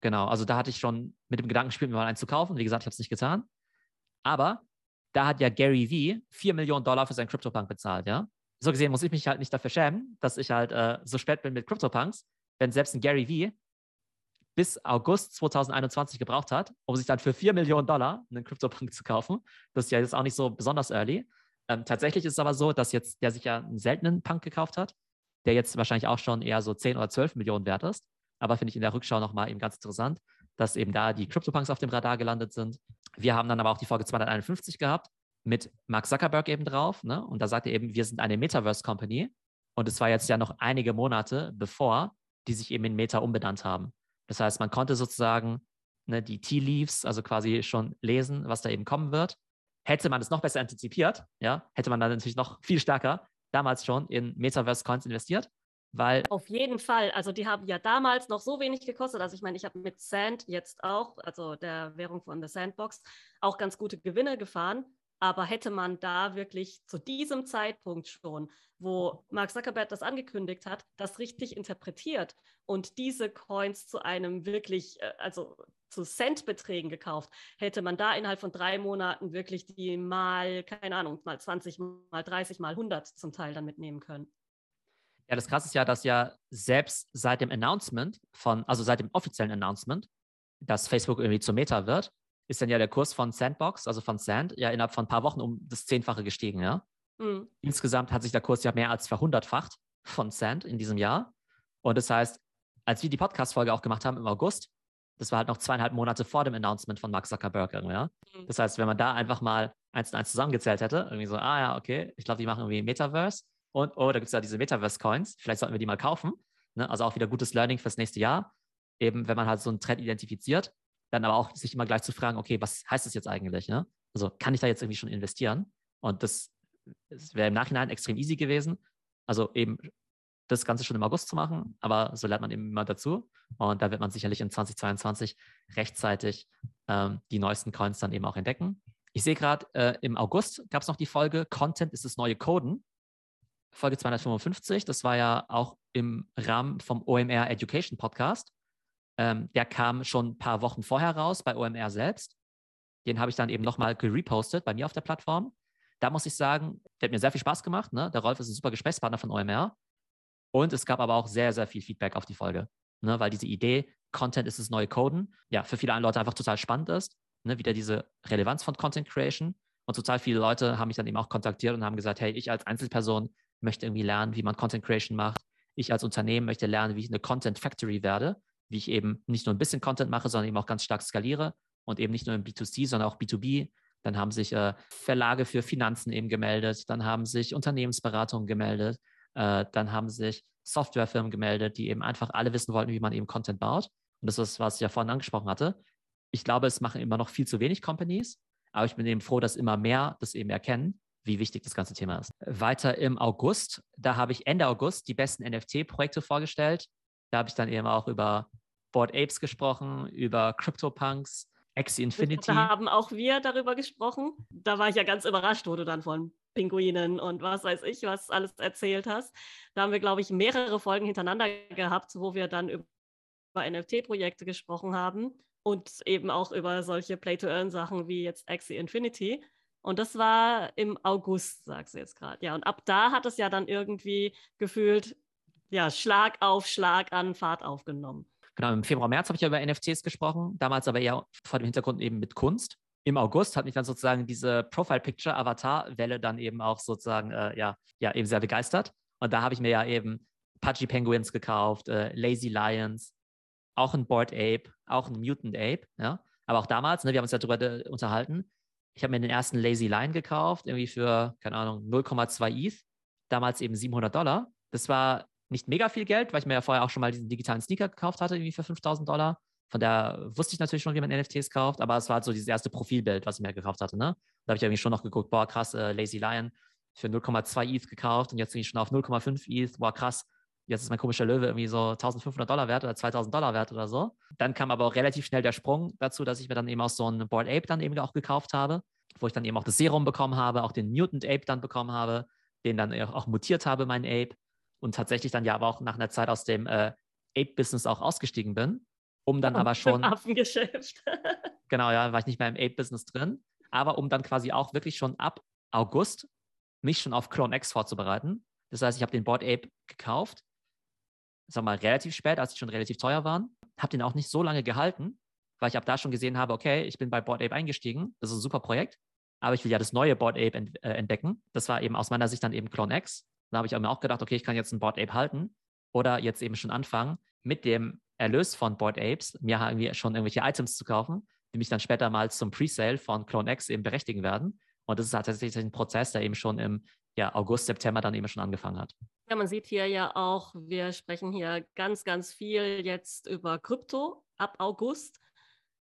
Genau, also da hatte ich schon mit dem Gedanken gespielt, mir mal einen zu kaufen. Wie gesagt, ich habe es nicht getan. Aber da hat ja Gary V 4 Millionen Dollar für seinen CryptoPunk bezahlt, ja. So gesehen muss ich mich halt nicht dafür schämen, dass ich halt äh, so spät bin mit CryptoPunks, wenn selbst ein Gary V bis August 2021 gebraucht hat, um sich dann für 4 Millionen Dollar einen CryptoPunk zu kaufen. Das ist ja jetzt auch nicht so besonders early. Ähm, tatsächlich ist es aber so, dass jetzt der sich ja einen seltenen Punk gekauft hat, der jetzt wahrscheinlich auch schon eher so 10 oder 12 Millionen wert ist. Aber finde ich in der Rückschau nochmal eben ganz interessant, dass eben da die CryptoPunks auf dem Radar gelandet sind. Wir haben dann aber auch die Folge 251 gehabt mit Mark Zuckerberg eben drauf. Ne? Und da sagt er eben, wir sind eine Metaverse Company. Und es war jetzt ja noch einige Monate bevor die sich eben in Meta umbenannt haben. Das heißt, man konnte sozusagen ne, die Tea Leaves, also quasi schon lesen, was da eben kommen wird. Hätte man es noch besser antizipiert, ja, hätte man dann natürlich noch viel stärker damals schon in Metaverse-Coins investiert? Weil Auf jeden Fall. Also die haben ja damals noch so wenig gekostet. Also ich meine, ich habe mit Sand jetzt auch, also der Währung von der Sandbox, auch ganz gute Gewinne gefahren. Aber hätte man da wirklich zu diesem Zeitpunkt schon, wo Mark Zuckerberg das angekündigt hat, das richtig interpretiert und diese Coins zu einem wirklich, äh, also zu Centbeträgen gekauft, hätte man da innerhalb von drei Monaten wirklich die mal, keine Ahnung, mal 20, mal 30, mal 100 zum Teil dann mitnehmen können. Ja, das Krasse ist ja, dass ja selbst seit dem Announcement von, also seit dem offiziellen Announcement, dass Facebook irgendwie zur Meta wird, ist dann ja der Kurs von Sandbox, also von Sand, ja innerhalb von ein paar Wochen um das Zehnfache gestiegen, ja. Mhm. Insgesamt hat sich der Kurs ja mehr als verhundertfacht von Sand in diesem Jahr. Und das heißt, als wir die Podcast-Folge auch gemacht haben im August, das war halt noch zweieinhalb Monate vor dem Announcement von Mark Zuckerberg, ja. Mhm. Das heißt, wenn man da einfach mal eins und eins zusammengezählt hätte, irgendwie so, ah ja, okay, ich glaube, die machen irgendwie Metaverse, und oh, da gibt es ja diese Metaverse-Coins, vielleicht sollten wir die mal kaufen. Ne? Also auch wieder gutes Learning fürs nächste Jahr. Eben, wenn man halt so einen Trend identifiziert, dann aber auch sich immer gleich zu fragen, okay, was heißt das jetzt eigentlich? Ne? Also kann ich da jetzt irgendwie schon investieren? Und das, das wäre im Nachhinein extrem easy gewesen. Also eben das Ganze schon im August zu machen, aber so lernt man eben immer dazu. Und da wird man sicherlich in 2022 rechtzeitig ähm, die neuesten Coins dann eben auch entdecken. Ich sehe gerade, äh, im August gab es noch die Folge Content ist das neue Coden. Folge 255. Das war ja auch im Rahmen vom OMR Education Podcast. Ähm, der kam schon ein paar Wochen vorher raus bei OMR selbst. Den habe ich dann eben nochmal gerepostet bei mir auf der Plattform. Da muss ich sagen, der hat mir sehr viel Spaß gemacht. Ne? Der Rolf ist ein super Gesprächspartner von OMR. Und es gab aber auch sehr, sehr viel Feedback auf die Folge. Ne? Weil diese Idee, Content ist das neue Coden, ja, für viele Leute einfach total spannend ist. Ne? Wieder diese Relevanz von Content Creation. Und total viele Leute haben mich dann eben auch kontaktiert und haben gesagt, hey, ich als Einzelperson möchte irgendwie lernen, wie man Content Creation macht. Ich als Unternehmen möchte lernen, wie ich eine Content Factory werde, wie ich eben nicht nur ein bisschen Content mache, sondern eben auch ganz stark skaliere und eben nicht nur im B2C, sondern auch B2B. Dann haben sich äh, Verlage für Finanzen eben gemeldet, dann haben sich Unternehmensberatungen gemeldet, äh, dann haben sich Softwarefirmen gemeldet, die eben einfach alle wissen wollten, wie man eben Content baut. Und das ist, was ich ja vorhin angesprochen hatte. Ich glaube, es machen immer noch viel zu wenig Companies, aber ich bin eben froh, dass immer mehr das eben erkennen wie wichtig das ganze Thema ist. Weiter im August, da habe ich Ende August die besten NFT-Projekte vorgestellt. Da habe ich dann eben auch über Board Apes gesprochen, über CryptoPunks, Axie Infinity. Da haben auch wir darüber gesprochen. Da war ich ja ganz überrascht, wo du dann von Pinguinen und was weiß ich, was alles erzählt hast. Da haben wir, glaube ich, mehrere Folgen hintereinander gehabt, wo wir dann über NFT-Projekte gesprochen haben und eben auch über solche Play-to-Earn-Sachen wie jetzt Axie Infinity. Und das war im August, sagst du jetzt gerade. Ja, und ab da hat es ja dann irgendwie gefühlt, ja, Schlag auf Schlag an Fahrt aufgenommen. Genau, im Februar, März habe ich ja über NFTs gesprochen, damals aber eher vor dem Hintergrund eben mit Kunst. Im August hat mich dann sozusagen diese Profile-Picture-Avatar-Welle dann eben auch sozusagen, äh, ja, ja, eben sehr begeistert. Und da habe ich mir ja eben Pudgy Penguins gekauft, äh, Lazy Lions, auch ein Board Ape, auch ein Mutant Ape, ja. Aber auch damals, ne, wir haben uns ja darüber unterhalten, ich habe mir den ersten Lazy Line gekauft, irgendwie für, keine Ahnung, 0,2 ETH, damals eben 700 Dollar. Das war nicht mega viel Geld, weil ich mir ja vorher auch schon mal diesen digitalen Sneaker gekauft hatte, irgendwie für 5000 Dollar. Von der wusste ich natürlich schon, wie man NFTs kauft, aber es war halt so dieses erste Profilbild, was ich mir gekauft hatte. Ne? Da habe ich irgendwie schon noch geguckt, boah, krass, äh, Lazy Lion für 0,2 ETH gekauft und jetzt bin ich schon auf 0,5 ETH, boah, krass, jetzt ist mein komischer Löwe irgendwie so 1500 Dollar wert oder 2000 Dollar wert oder so. Dann kam aber auch relativ schnell der Sprung dazu, dass ich mir dann eben auch so ein Board Ape dann eben auch gekauft habe, wo ich dann eben auch das Serum bekommen habe, auch den Mutant Ape dann bekommen habe, den dann auch mutiert habe, mein Ape. Und tatsächlich dann ja aber auch nach einer Zeit aus dem äh, Ape-Business auch ausgestiegen bin, um dann aber schon. Im Affengeschäft. [laughs] genau, ja, war ich nicht mehr im Ape-Business drin, aber um dann quasi auch wirklich schon ab August mich schon auf Clone X vorzubereiten. Das heißt, ich habe den Board Ape gekauft, sag mal, relativ spät, als die schon relativ teuer waren. Habe den auch nicht so lange gehalten, weil ich ab da schon gesehen habe, okay, ich bin bei Board Ape eingestiegen. Das ist ein super Projekt. Aber ich will ja das neue Board Ape ent äh, entdecken. Das war eben aus meiner Sicht dann eben Clone X. Da habe ich mir auch gedacht, okay, ich kann jetzt ein Board Ape halten oder jetzt eben schon anfangen, mit dem Erlös von Board Apes mir irgendwie schon irgendwelche Items zu kaufen, die mich dann später mal zum Presale von Clone X eben berechtigen werden. Und das ist tatsächlich ein Prozess, der eben schon im ja, August, September dann eben schon angefangen hat. Ja, man sieht hier ja auch, wir sprechen hier ganz, ganz viel jetzt über Krypto ab August.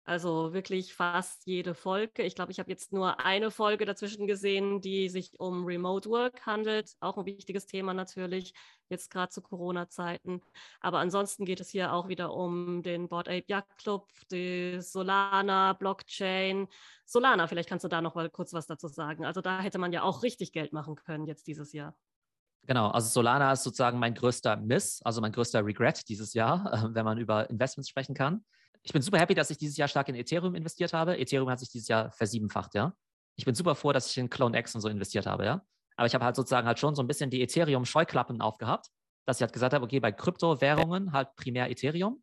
Also wirklich fast jede Folge. Ich glaube, ich habe jetzt nur eine Folge dazwischen gesehen, die sich um Remote Work handelt. Auch ein wichtiges Thema natürlich, jetzt gerade zu Corona-Zeiten. Aber ansonsten geht es hier auch wieder um den Board Ape Yacht Club, die Solana, Blockchain. Solana, vielleicht kannst du da noch mal kurz was dazu sagen. Also da hätte man ja auch richtig Geld machen können jetzt dieses Jahr. Genau, also Solana ist sozusagen mein größter Miss, also mein größter Regret dieses Jahr, [laughs] wenn man über Investments sprechen kann ich bin super happy, dass ich dieses Jahr stark in Ethereum investiert habe. Ethereum hat sich dieses Jahr versiebenfacht, ja. Ich bin super froh, dass ich in Clone X und so investiert habe, ja. Aber ich habe halt sozusagen halt schon so ein bisschen die Ethereum-Scheuklappen aufgehabt, dass ich halt gesagt habe, okay, bei Kryptowährungen halt primär Ethereum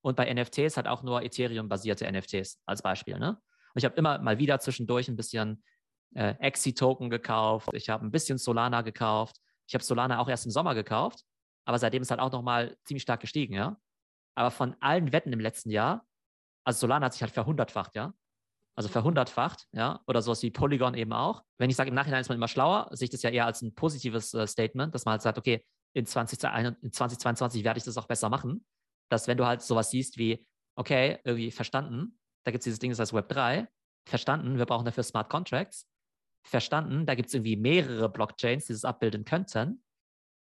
und bei NFTs halt auch nur Ethereum-basierte NFTs als Beispiel, ne? Und ich habe immer mal wieder zwischendurch ein bisschen äh, Exi-Token gekauft. Ich habe ein bisschen Solana gekauft. Ich habe Solana auch erst im Sommer gekauft, aber seitdem ist halt auch nochmal ziemlich stark gestiegen, ja. Aber von allen Wetten im letzten Jahr, also Solana hat sich halt verhundertfacht, ja. Also verhundertfacht, ja. Oder sowas wie Polygon eben auch. Wenn ich sage, im Nachhinein ist man immer schlauer, sehe ich das ja eher als ein positives äh, Statement, dass man halt sagt, okay, in, 20, in 2022 werde ich das auch besser machen. Dass wenn du halt sowas siehst wie, okay, irgendwie verstanden, da gibt es dieses Ding, das heißt Web 3, verstanden, wir brauchen dafür Smart Contracts, verstanden, da gibt es irgendwie mehrere Blockchains, die das abbilden könnten,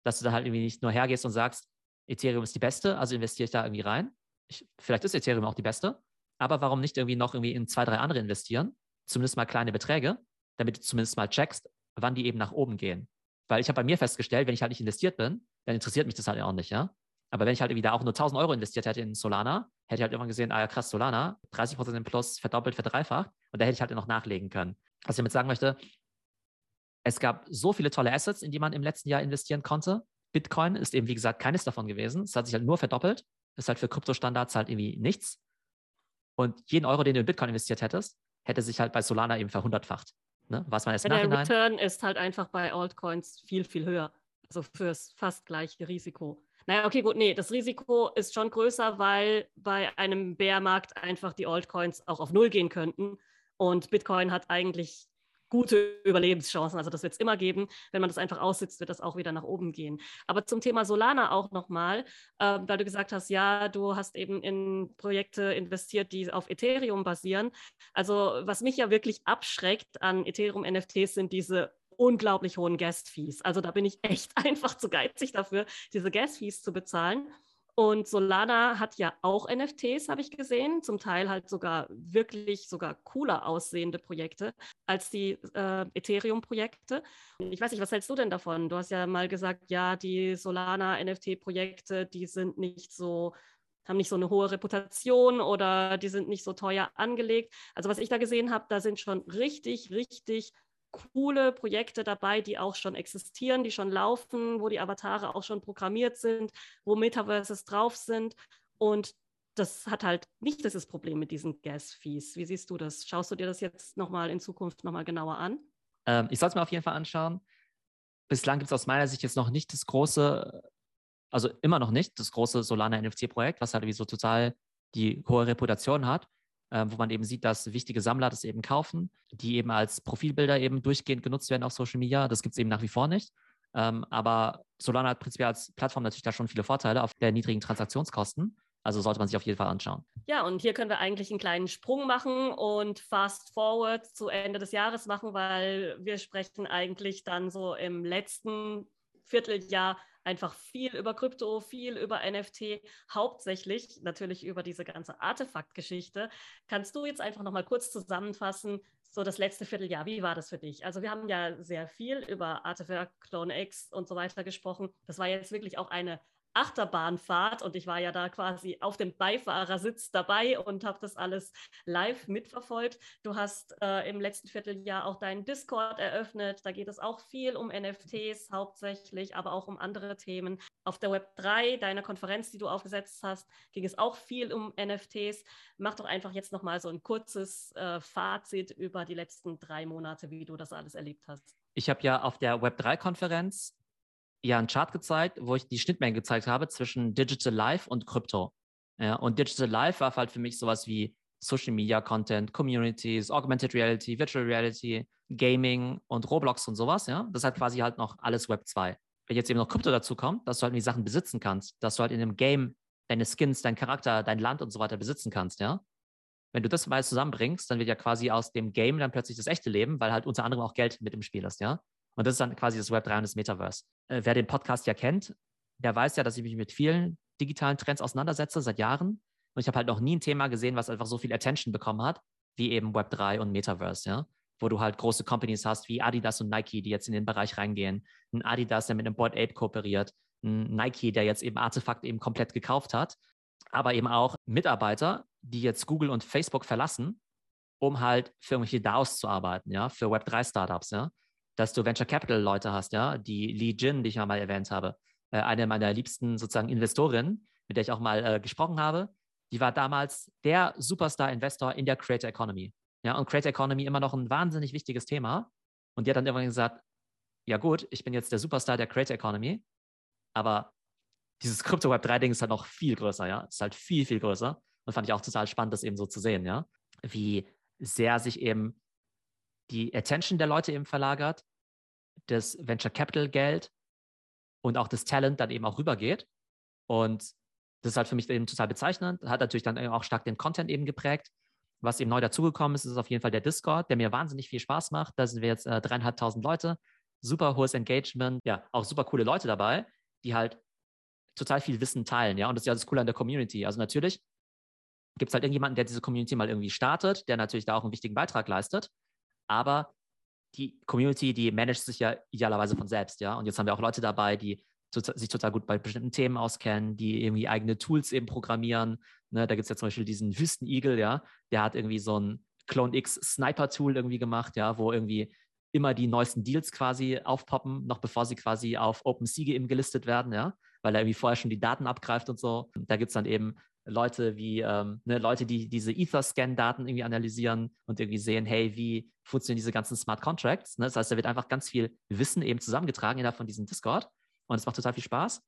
dass du da halt irgendwie nicht nur hergehst und sagst, Ethereum ist die beste, also investiere ich da irgendwie rein. Ich, vielleicht ist Ethereum auch die beste, aber warum nicht irgendwie noch irgendwie in zwei, drei andere investieren? Zumindest mal kleine Beträge, damit du zumindest mal checkst, wann die eben nach oben gehen. Weil ich habe bei mir festgestellt, wenn ich halt nicht investiert bin, dann interessiert mich das halt auch nicht, ja. Aber wenn ich halt irgendwie da auch nur 1000 Euro investiert hätte in Solana, hätte ich halt irgendwann gesehen, ah ja krass, Solana, 30% im Plus, verdoppelt, verdreifacht. Und da hätte ich halt noch nachlegen können. Was ich damit sagen möchte, es gab so viele tolle Assets, in die man im letzten Jahr investieren konnte. Bitcoin ist eben, wie gesagt, keines davon gewesen. Es hat sich halt nur verdoppelt. Ist halt für Kryptostandards halt irgendwie nichts. Und jeden Euro, den du in Bitcoin investiert hättest, hätte sich halt bei Solana eben verhundertfacht. Ne? Was man erst Der Return ist halt einfach bei Altcoins viel, viel höher. Also fürs fast gleiche Risiko. Naja, okay, gut, nee, das Risiko ist schon größer, weil bei einem Bärmarkt einfach die Altcoins auch auf Null gehen könnten. Und Bitcoin hat eigentlich gute Überlebenschancen. Also das wird es immer geben. Wenn man das einfach aussitzt, wird das auch wieder nach oben gehen. Aber zum Thema Solana auch nochmal, äh, weil du gesagt hast, ja, du hast eben in Projekte investiert, die auf Ethereum basieren. Also was mich ja wirklich abschreckt an Ethereum-NFTs sind diese unglaublich hohen Gas-Fees. Also da bin ich echt [laughs] einfach zu geizig dafür, diese Gas-Fees zu bezahlen. Und Solana hat ja auch NFTs, habe ich gesehen, zum Teil halt sogar wirklich sogar cooler aussehende Projekte als die äh, Ethereum-Projekte. Ich weiß nicht, was hältst du denn davon? Du hast ja mal gesagt, ja, die Solana-NFT-Projekte, die sind nicht so haben nicht so eine hohe Reputation oder die sind nicht so teuer angelegt. Also was ich da gesehen habe, da sind schon richtig, richtig coole Projekte dabei, die auch schon existieren, die schon laufen, wo die Avatare auch schon programmiert sind, wo Metaverses drauf sind. Und das hat halt nicht das Problem mit diesen Gas-Fees. Wie siehst du das? Schaust du dir das jetzt nochmal in Zukunft nochmal genauer an? Ähm, ich soll es mir auf jeden Fall anschauen. Bislang gibt es aus meiner Sicht jetzt noch nicht das große, also immer noch nicht das große Solana NFT-Projekt, was halt wie so total die hohe Reputation hat äh, wo man eben sieht, dass wichtige Sammler das eben kaufen, die eben als Profilbilder eben durchgehend genutzt werden auf Social Media. Das gibt es eben nach wie vor nicht. Ähm, aber Solana hat prinzipiell als Plattform natürlich da schon viele Vorteile auf der niedrigen Transaktionskosten. Also sollte man sich auf jeden Fall anschauen. Ja, und hier können wir eigentlich einen kleinen Sprung machen und fast forward zu Ende des Jahres machen, weil wir sprechen eigentlich dann so im letzten Vierteljahr einfach viel über Krypto, viel über NFT, hauptsächlich natürlich über diese ganze Artefaktgeschichte. Kannst du jetzt einfach nochmal kurz zusammenfassen, so das letzte Vierteljahr, wie war das für dich? Also wir haben ja sehr viel über Artefakt, Clone X und so weiter gesprochen. Das war jetzt wirklich auch eine Achterbahnfahrt und ich war ja da quasi auf dem Beifahrersitz dabei und habe das alles live mitverfolgt. Du hast äh, im letzten Vierteljahr auch deinen Discord eröffnet. Da geht es auch viel um NFTs hauptsächlich, aber auch um andere Themen. Auf der Web 3, deiner Konferenz, die du aufgesetzt hast, ging es auch viel um NFTs. Mach doch einfach jetzt nochmal so ein kurzes äh, Fazit über die letzten drei Monate, wie du das alles erlebt hast. Ich habe ja auf der Web 3-Konferenz ja einen Chart gezeigt, wo ich die Schnittmengen gezeigt habe zwischen Digital Life und Krypto. Ja, und Digital Life war halt für mich sowas wie Social Media Content, Communities, Augmented Reality, Virtual Reality, Gaming und Roblox und sowas. Ja, das hat quasi halt noch alles Web 2. Wenn jetzt eben noch Krypto dazu kommt, dass du halt die Sachen besitzen kannst, dass du halt in einem Game deine Skins, dein Charakter, dein Land und so weiter besitzen kannst, ja. wenn du das beides zusammenbringst, dann wird ja quasi aus dem Game dann plötzlich das echte Leben, weil halt unter anderem auch Geld mit im Spiel ist, ja. Und das ist dann quasi das Web 3 und das Metaverse. Äh, wer den Podcast ja kennt, der weiß ja, dass ich mich mit vielen digitalen Trends auseinandersetze seit Jahren. Und ich habe halt noch nie ein Thema gesehen, was einfach so viel Attention bekommen hat, wie eben Web 3 und Metaverse, ja. Wo du halt große Companies hast wie Adidas und Nike, die jetzt in den Bereich reingehen. Ein Adidas, der mit einem Board Ape kooperiert. Ein Nike, der jetzt eben Artefakt eben komplett gekauft hat. Aber eben auch Mitarbeiter, die jetzt Google und Facebook verlassen, um halt für irgendwelche DAOs zu arbeiten, ja, für Web3-Startups, ja. Dass du Venture Capital-Leute hast, ja, die Lee Jin, die ich ja mal erwähnt habe, äh, eine meiner liebsten sozusagen Investorinnen, mit der ich auch mal äh, gesprochen habe, die war damals der Superstar-Investor in der Creator Economy. Ja, und Creator Economy immer noch ein wahnsinnig wichtiges Thema. Und die hat dann irgendwann gesagt, ja gut, ich bin jetzt der Superstar der Creator Economy, aber dieses Crypto Web 3 Ding ist halt noch viel größer, ja. Ist halt viel, viel größer. Und fand ich auch total spannend, das eben so zu sehen, ja. Wie sehr sich eben die Attention der Leute eben verlagert, das Venture Capital Geld und auch das Talent dann eben auch rübergeht. Und das ist halt für mich eben total bezeichnend. Hat natürlich dann auch stark den Content eben geprägt. Was eben neu dazugekommen ist, ist auf jeden Fall der Discord, der mir wahnsinnig viel Spaß macht. Da sind wir jetzt äh, dreieinhalbtausend Leute. Super hohes Engagement. Ja, auch super coole Leute dabei, die halt total viel Wissen teilen. Ja, und das ist ja das Coole an der Community. Also natürlich gibt es halt irgendjemanden, der diese Community mal irgendwie startet, der natürlich da auch einen wichtigen Beitrag leistet. Aber die Community, die managt sich ja idealerweise von selbst, ja. Und jetzt haben wir auch Leute dabei, die sich total gut bei bestimmten Themen auskennen, die irgendwie eigene Tools eben programmieren. Ne, da gibt es ja zum Beispiel diesen Wüstenigel, ja, der hat irgendwie so ein Clone X Sniper Tool irgendwie gemacht, ja, wo irgendwie immer die neuesten Deals quasi aufpoppen, noch bevor sie quasi auf OpenSea gelistet werden, ja, weil er irgendwie vorher schon die Daten abgreift und so. Da gibt es dann eben Leute wie ähm, ne, Leute, die diese Ether-Scan-Daten irgendwie analysieren und irgendwie sehen, hey, wie funktionieren diese ganzen Smart Contracts? Ne? Das heißt, da wird einfach ganz viel Wissen eben zusammengetragen innerhalb von diesem Discord und es macht total viel Spaß.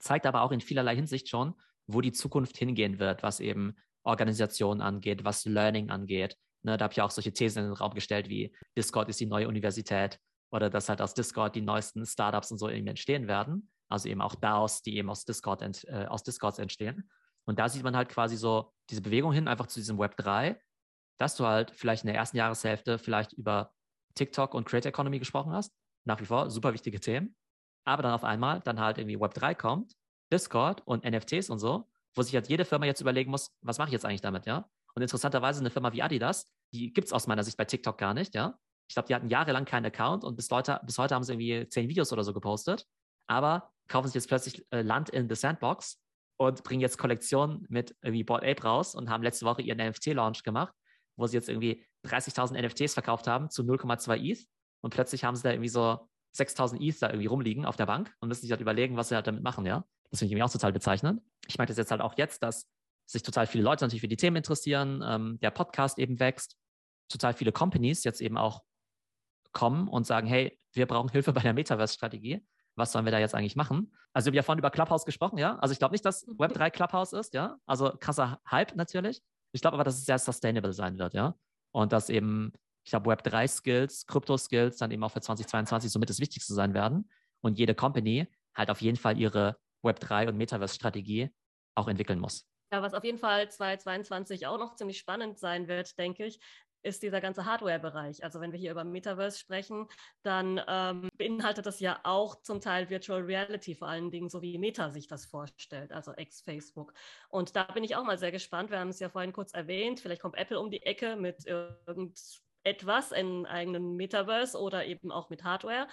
Zeigt aber auch in vielerlei Hinsicht schon, wo die Zukunft hingehen wird, was eben Organisation angeht, was Learning angeht. Ne, da habe ich auch solche Thesen in den Raum gestellt, wie Discord ist die neue Universität oder dass halt aus Discord die neuesten Startups und so eben entstehen werden. Also eben auch DAOs, die eben aus, Discord ent, äh, aus Discords entstehen. Und da sieht man halt quasi so diese Bewegung hin, einfach zu diesem Web 3, dass du halt vielleicht in der ersten Jahreshälfte vielleicht über TikTok und Creator Economy gesprochen hast. Nach wie vor super wichtige Themen. Aber dann auf einmal dann halt irgendwie Web 3 kommt, Discord und NFTs und so, wo sich halt jede Firma jetzt überlegen muss, was mache ich jetzt eigentlich damit, ja? Und interessanterweise eine Firma wie Adidas, die gibt es aus meiner Sicht bei TikTok gar nicht, ja? Ich glaube, die hatten jahrelang keinen Account und bis, Leute, bis heute haben sie irgendwie zehn Videos oder so gepostet. Aber kaufen sich jetzt plötzlich äh, Land in The Sandbox und bringen jetzt Kollektionen mit irgendwie Board Ape raus und haben letzte Woche ihren NFT-Launch gemacht, wo sie jetzt irgendwie 30.000 NFTs verkauft haben zu 0,2 ETH und plötzlich haben sie da irgendwie so 6.000 ETH da irgendwie rumliegen auf der Bank und müssen sich halt überlegen, was sie halt damit machen, ja. Das finde ich auch total bezeichnend. Ich merke das jetzt halt auch jetzt, dass sich total viele Leute natürlich für die Themen interessieren, ähm, der Podcast eben wächst, total viele Companies jetzt eben auch kommen und sagen, hey, wir brauchen Hilfe bei der Metaverse-Strategie was sollen wir da jetzt eigentlich machen? Also wir haben ja vorhin über Clubhouse gesprochen, ja. Also ich glaube nicht, dass Web3 Clubhouse ist, ja. Also krasser Hype natürlich. Ich glaube aber, dass es sehr sustainable sein wird, ja. Und dass eben, ich glaube, Web3-Skills, Krypto-Skills dann eben auch für 2022 somit das Wichtigste sein werden. Und jede Company halt auf jeden Fall ihre Web3 und Metaverse-Strategie auch entwickeln muss. Ja, was auf jeden Fall 2022 auch noch ziemlich spannend sein wird, denke ich, ist dieser ganze Hardware-Bereich. Also wenn wir hier über Metaverse sprechen, dann ähm, beinhaltet das ja auch zum Teil Virtual Reality, vor allen Dingen so wie Meta sich das vorstellt, also ex-Facebook. Und da bin ich auch mal sehr gespannt. Wir haben es ja vorhin kurz erwähnt, vielleicht kommt Apple um die Ecke mit irgend etwas in eigenen Metaverse oder eben auch mit Hardware.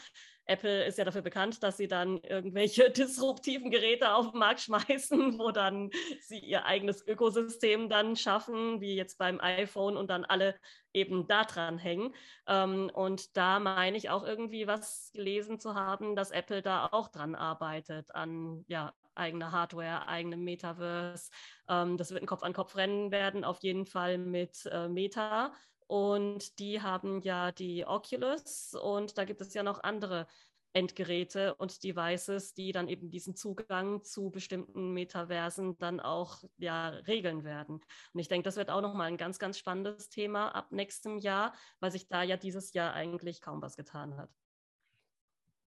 Apple ist ja dafür bekannt, dass sie dann irgendwelche [laughs] disruptiven Geräte auf den Markt schmeißen, wo dann sie ihr eigenes Ökosystem dann schaffen, wie jetzt beim iPhone und dann alle eben da dran hängen. Ähm, und da meine ich auch irgendwie was gelesen zu haben, dass Apple da auch dran arbeitet an ja, eigene Hardware, eigenem Metaverse. Ähm, das wird ein Kopf-an-Kopf-Rennen werden, auf jeden Fall mit äh, Meta. Und die haben ja die Oculus und da gibt es ja noch andere Endgeräte und Devices, die dann eben diesen Zugang zu bestimmten Metaversen dann auch ja, regeln werden. Und ich denke, das wird auch nochmal ein ganz, ganz spannendes Thema ab nächstem Jahr, weil sich da ja dieses Jahr eigentlich kaum was getan hat.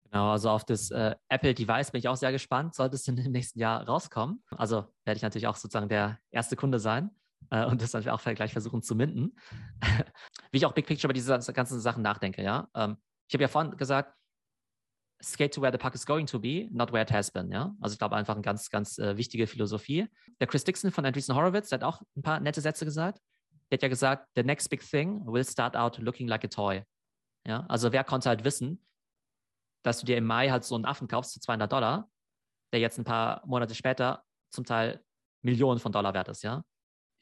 Genau, also auf das äh, Apple Device bin ich auch sehr gespannt, sollte es im nächsten Jahr rauskommen. Also werde ich natürlich auch sozusagen der erste Kunde sein. Äh, und das dann auch gleich versuchen zu minden. [laughs] Wie ich auch Big Picture über diese ganzen Sachen nachdenke, ja. Ähm, ich habe ja vorhin gesagt, skate to where the puck is going to be, not where it has been, ja. Also ich glaube einfach eine ganz, ganz äh, wichtige Philosophie. Der Chris Dixon von Andreessen Horowitz, der hat auch ein paar nette Sätze gesagt. Der hat ja gesagt, the next big thing will start out looking like a toy. Ja, also wer konnte halt wissen, dass du dir im Mai halt so einen Affen kaufst zu 200 Dollar, der jetzt ein paar Monate später zum Teil Millionen von Dollar wert ist, ja.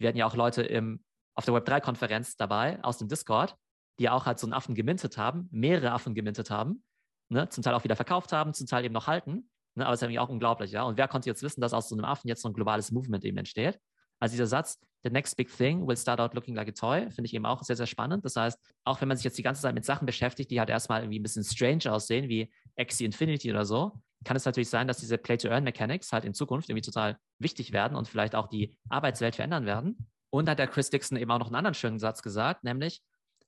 Wir hatten ja auch Leute im, auf der Web3-Konferenz dabei aus dem Discord, die auch halt so einen Affen gemintet haben, mehrere Affen gemintet haben, ne, zum Teil auch wieder verkauft haben, zum Teil eben noch halten. Ne, aber es ist irgendwie auch unglaublich, ja. Und wer konnte jetzt wissen, dass aus so einem Affen jetzt so ein globales Movement eben entsteht? Also dieser Satz, the next big thing will start out looking like a toy, finde ich eben auch sehr, sehr spannend. Das heißt, auch wenn man sich jetzt die ganze Zeit mit Sachen beschäftigt, die halt erstmal irgendwie ein bisschen strange aussehen, wie Axie Infinity oder so, kann es natürlich sein, dass diese Play-to-Earn-Mechanics halt in Zukunft irgendwie total wichtig werden und vielleicht auch die Arbeitswelt verändern werden. Und hat der Chris Dixon eben auch noch einen anderen schönen Satz gesagt, nämlich,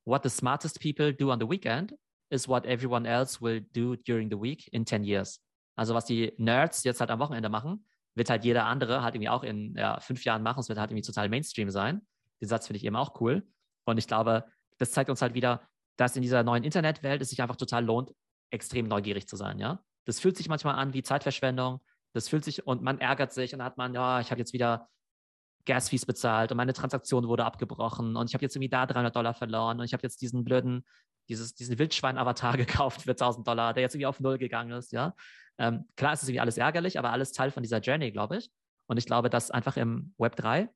what the smartest people do on the weekend is what everyone else will do during the week in 10 years. Also was die Nerds jetzt halt am Wochenende machen, wird halt jeder andere halt irgendwie auch in ja, fünf Jahren machen. Es wird halt irgendwie total Mainstream sein. Den Satz finde ich eben auch cool. Und ich glaube, das zeigt uns halt wieder, dass in dieser neuen Internetwelt es sich einfach total lohnt, extrem neugierig zu sein, ja. Das fühlt sich manchmal an wie Zeitverschwendung. Das fühlt sich und man ärgert sich und dann hat man, ja, ich habe jetzt wieder Gasfees bezahlt und meine Transaktion wurde abgebrochen und ich habe jetzt irgendwie da 300 Dollar verloren und ich habe jetzt diesen blöden, dieses, diesen Wildschwein-Avatar [laughs] gekauft für 1000 Dollar, der jetzt irgendwie auf Null gegangen ist, ja. Ähm, klar ist es irgendwie alles ärgerlich, aber alles Teil von dieser Journey, glaube ich. Und ich glaube, dass einfach im Web 3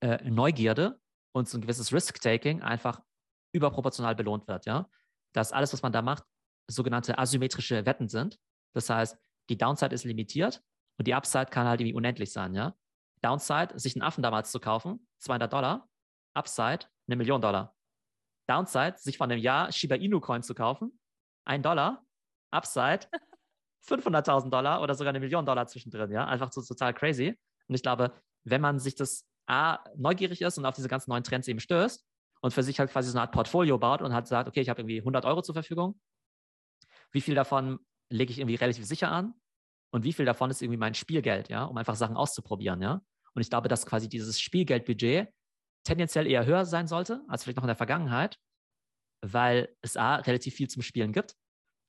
äh, Neugierde und so ein gewisses Risk-Taking einfach überproportional belohnt wird, ja. Dass alles, was man da macht, sogenannte asymmetrische Wetten sind. Das heißt, die Downside ist limitiert und die Upside kann halt irgendwie unendlich sein, ja. Downside, sich einen Affen damals zu kaufen, 200 Dollar. Upside, eine Million Dollar. Downside, sich von einem Jahr Shiba Inu Coin zu kaufen, ein Dollar. Upside, [laughs] 500.000 Dollar oder sogar eine Million Dollar zwischendrin, ja, einfach so total crazy. Und ich glaube, wenn man sich das A, neugierig ist und auf diese ganzen neuen Trends eben stößt und für sich halt quasi so eine Art Portfolio baut und halt sagt, okay, ich habe irgendwie 100 Euro zur Verfügung, wie viel davon lege ich irgendwie relativ sicher an und wie viel davon ist irgendwie mein Spielgeld, ja, um einfach Sachen auszuprobieren, ja. Und ich glaube, dass quasi dieses Spielgeldbudget tendenziell eher höher sein sollte als vielleicht noch in der Vergangenheit, weil es A, relativ viel zum Spielen gibt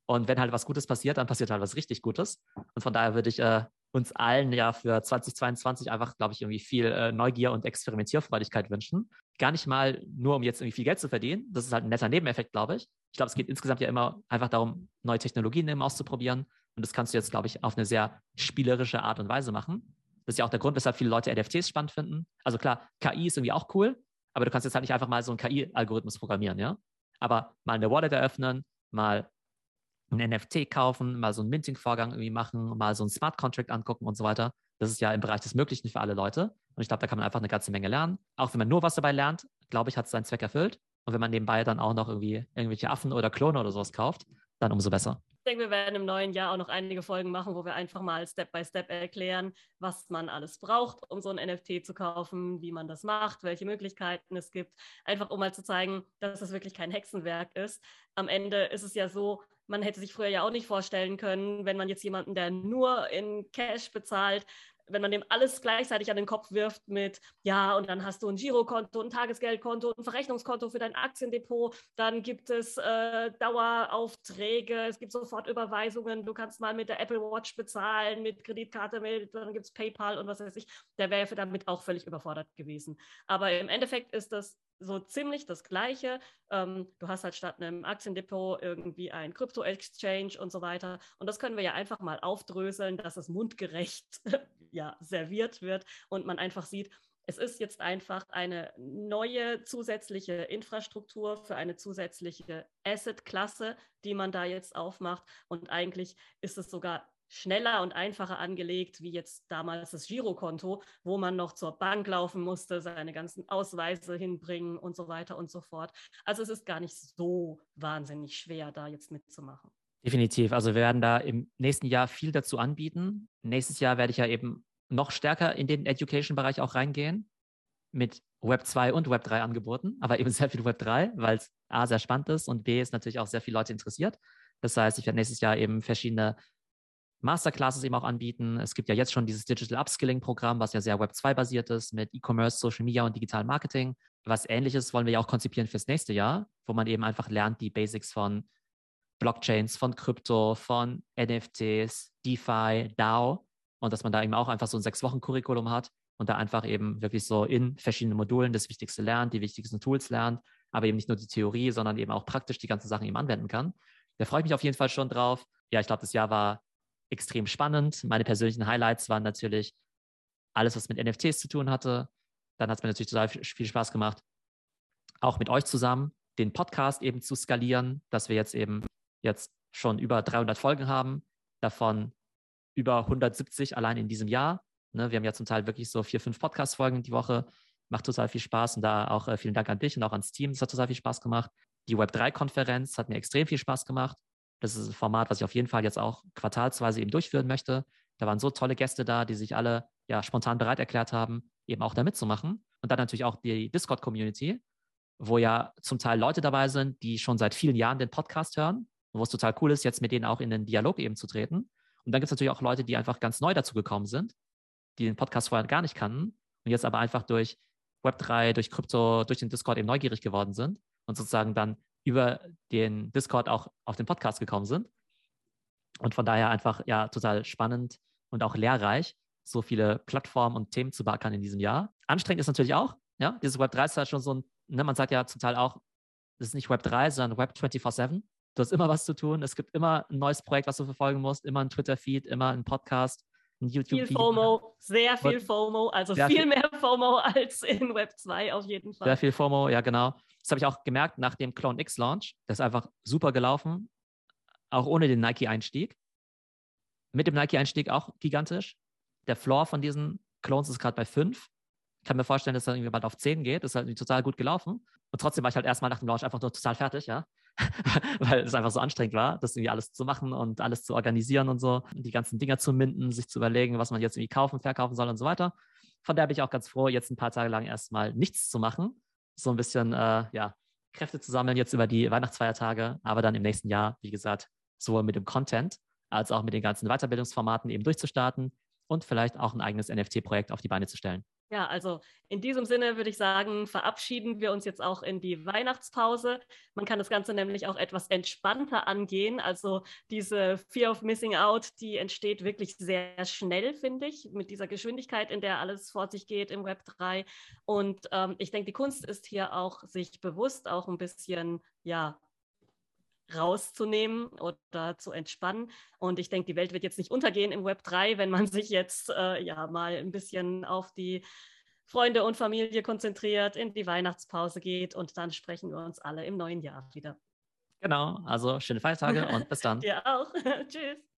und wenn halt was Gutes passiert, dann passiert halt was richtig Gutes. Und von daher würde ich äh, uns allen ja für 2022 einfach, glaube ich, irgendwie viel äh, Neugier und Experimentierfreudigkeit wünschen. Gar nicht mal nur, um jetzt irgendwie viel Geld zu verdienen. Das ist halt ein netter Nebeneffekt, glaube ich. Ich glaube, es geht insgesamt ja immer einfach darum, neue Technologien eben auszuprobieren. Und das kannst du jetzt, glaube ich, auf eine sehr spielerische Art und Weise machen. Das ist ja auch der Grund, weshalb viele Leute NFTs spannend finden. Also klar, KI ist irgendwie auch cool, aber du kannst jetzt halt nicht einfach mal so einen KI-Algorithmus programmieren, ja? Aber mal eine Wallet eröffnen, mal ein NFT kaufen, mal so einen Minting-Vorgang irgendwie machen, mal so einen Smart Contract angucken und so weiter. Das ist ja im Bereich des Möglichen für alle Leute. Und ich glaube, da kann man einfach eine ganze Menge lernen. Auch wenn man nur was dabei lernt, glaube ich, hat es seinen Zweck erfüllt. Und wenn man nebenbei dann auch noch irgendwie irgendwelche Affen oder Klone oder sowas kauft, dann umso besser. Ich denke, wir werden im neuen Jahr auch noch einige Folgen machen, wo wir einfach mal Step by Step erklären, was man alles braucht, um so ein NFT zu kaufen, wie man das macht, welche Möglichkeiten es gibt. Einfach um mal zu zeigen, dass es wirklich kein Hexenwerk ist. Am Ende ist es ja so, man hätte sich früher ja auch nicht vorstellen können, wenn man jetzt jemanden, der nur in Cash bezahlt, wenn man dem alles gleichzeitig an den Kopf wirft mit, ja, und dann hast du ein Girokonto, ein Tagesgeldkonto, ein Verrechnungskonto für dein Aktiendepot, dann gibt es äh, Daueraufträge, es gibt Sofortüberweisungen, du kannst mal mit der Apple Watch bezahlen, mit Kreditkarte, mit, dann gibt es PayPal und was weiß ich, der wäre damit auch völlig überfordert gewesen. Aber im Endeffekt ist das so ziemlich das Gleiche. Ähm, du hast halt statt einem Aktiendepot irgendwie ein Krypto-Exchange und so weiter. Und das können wir ja einfach mal aufdröseln, dass es mundgerecht [laughs] ja, serviert wird und man einfach sieht, es ist jetzt einfach eine neue zusätzliche Infrastruktur für eine zusätzliche Asset-Klasse, die man da jetzt aufmacht. Und eigentlich ist es sogar schneller und einfacher angelegt, wie jetzt damals das Girokonto, wo man noch zur Bank laufen musste, seine ganzen Ausweise hinbringen und so weiter und so fort. Also es ist gar nicht so wahnsinnig schwer, da jetzt mitzumachen. Definitiv. Also wir werden da im nächsten Jahr viel dazu anbieten. Nächstes Jahr werde ich ja eben noch stärker in den Education-Bereich auch reingehen mit Web 2 und Web 3 Angeboten, aber eben sehr viel Web 3, weil es A sehr spannend ist und B ist natürlich auch sehr viele Leute interessiert. Das heißt, ich werde nächstes Jahr eben verschiedene Masterclasses eben auch anbieten. Es gibt ja jetzt schon dieses Digital Upskilling-Programm, was ja sehr Web 2 basiert ist mit E-Commerce, Social Media und digital Marketing. Was ähnliches wollen wir ja auch konzipieren fürs nächste Jahr, wo man eben einfach lernt, die Basics von Blockchains, von Krypto, von NFTs, DeFi, DAO und dass man da eben auch einfach so ein sechs Wochen Curriculum hat und da einfach eben wirklich so in verschiedenen Modulen das Wichtigste lernt, die wichtigsten Tools lernt, aber eben nicht nur die Theorie, sondern eben auch praktisch die ganzen Sachen eben anwenden kann. Da freue ich mich auf jeden Fall schon drauf. Ja, ich glaube, das Jahr war extrem spannend. Meine persönlichen Highlights waren natürlich alles, was mit NFTs zu tun hatte. Dann hat es mir natürlich total viel Spaß gemacht, auch mit euch zusammen den Podcast eben zu skalieren, dass wir jetzt eben jetzt schon über 300 Folgen haben, davon über 170 allein in diesem Jahr. Ne, wir haben ja zum Teil wirklich so vier, fünf Podcast-Folgen die Woche. Macht total viel Spaß und da auch äh, vielen Dank an dich und auch ans Team. Es hat total viel Spaß gemacht. Die Web3-Konferenz hat mir extrem viel Spaß gemacht. Das ist ein Format, was ich auf jeden Fall jetzt auch quartalsweise eben durchführen möchte. Da waren so tolle Gäste da, die sich alle ja spontan bereit erklärt haben, eben auch da mitzumachen. Und dann natürlich auch die Discord-Community, wo ja zum Teil Leute dabei sind, die schon seit vielen Jahren den Podcast hören wo es total cool ist, jetzt mit denen auch in den Dialog eben zu treten. Und dann gibt es natürlich auch Leute, die einfach ganz neu dazu gekommen sind, die den Podcast vorher gar nicht kannten und jetzt aber einfach durch Web3, durch Krypto, durch den Discord eben neugierig geworden sind und sozusagen dann über den Discord auch auf den Podcast gekommen sind. Und von daher einfach ja total spannend und auch lehrreich, so viele Plattformen und Themen zu beackern in diesem Jahr. Anstrengend ist natürlich auch, ja, dieses Web 3 ist halt schon so ein, ne, man sagt ja zum Teil auch, das ist nicht Web 3, sondern Web 24-7. Du hast immer was zu tun. Es gibt immer ein neues Projekt, was du verfolgen musst, immer ein Twitter-Feed, immer ein Podcast, ein YouTube-Feed. Viel FOMO, sehr viel FOMO, also viel, viel mehr FOMO als in Web 2 auf jeden Fall. Sehr viel FOMO, ja genau. Das habe ich auch gemerkt nach dem Clone X Launch. Das ist einfach super gelaufen, auch ohne den Nike-Einstieg. Mit dem Nike-Einstieg auch gigantisch. Der Floor von diesen Clones ist gerade bei 5. Ich kann mir vorstellen, dass er irgendwie bald auf 10 geht. Das ist halt total gut gelaufen. Und trotzdem war ich halt erstmal nach dem Launch einfach nur total fertig, ja. [laughs] weil es einfach so anstrengend war, das irgendwie alles zu machen und alles zu organisieren und so, die ganzen Dinger zu minden, sich zu überlegen, was man jetzt irgendwie kaufen, verkaufen soll und so weiter. Von daher bin ich auch ganz froh, jetzt ein paar Tage lang erstmal nichts zu machen, so ein bisschen, äh, ja, Kräfte zu sammeln jetzt über die Weihnachtsfeiertage, aber dann im nächsten Jahr, wie gesagt, sowohl mit dem Content als auch mit den ganzen Weiterbildungsformaten eben durchzustarten und vielleicht auch ein eigenes NFT-Projekt auf die Beine zu stellen. Ja, also in diesem Sinne würde ich sagen, verabschieden wir uns jetzt auch in die Weihnachtspause. Man kann das Ganze nämlich auch etwas entspannter angehen. Also diese Fear of Missing Out, die entsteht wirklich sehr schnell, finde ich, mit dieser Geschwindigkeit, in der alles vor sich geht im Web 3. Und ähm, ich denke, die Kunst ist hier auch, sich bewusst auch ein bisschen, ja, rauszunehmen oder zu entspannen. Und ich denke, die Welt wird jetzt nicht untergehen im Web 3, wenn man [laughs] sich jetzt äh, ja mal ein bisschen auf die Freunde und Familie konzentriert, in die Weihnachtspause geht und dann sprechen wir uns alle im neuen Jahr wieder. Genau, also schöne Feiertage und bis dann. [laughs] Dir auch. [laughs] Tschüss.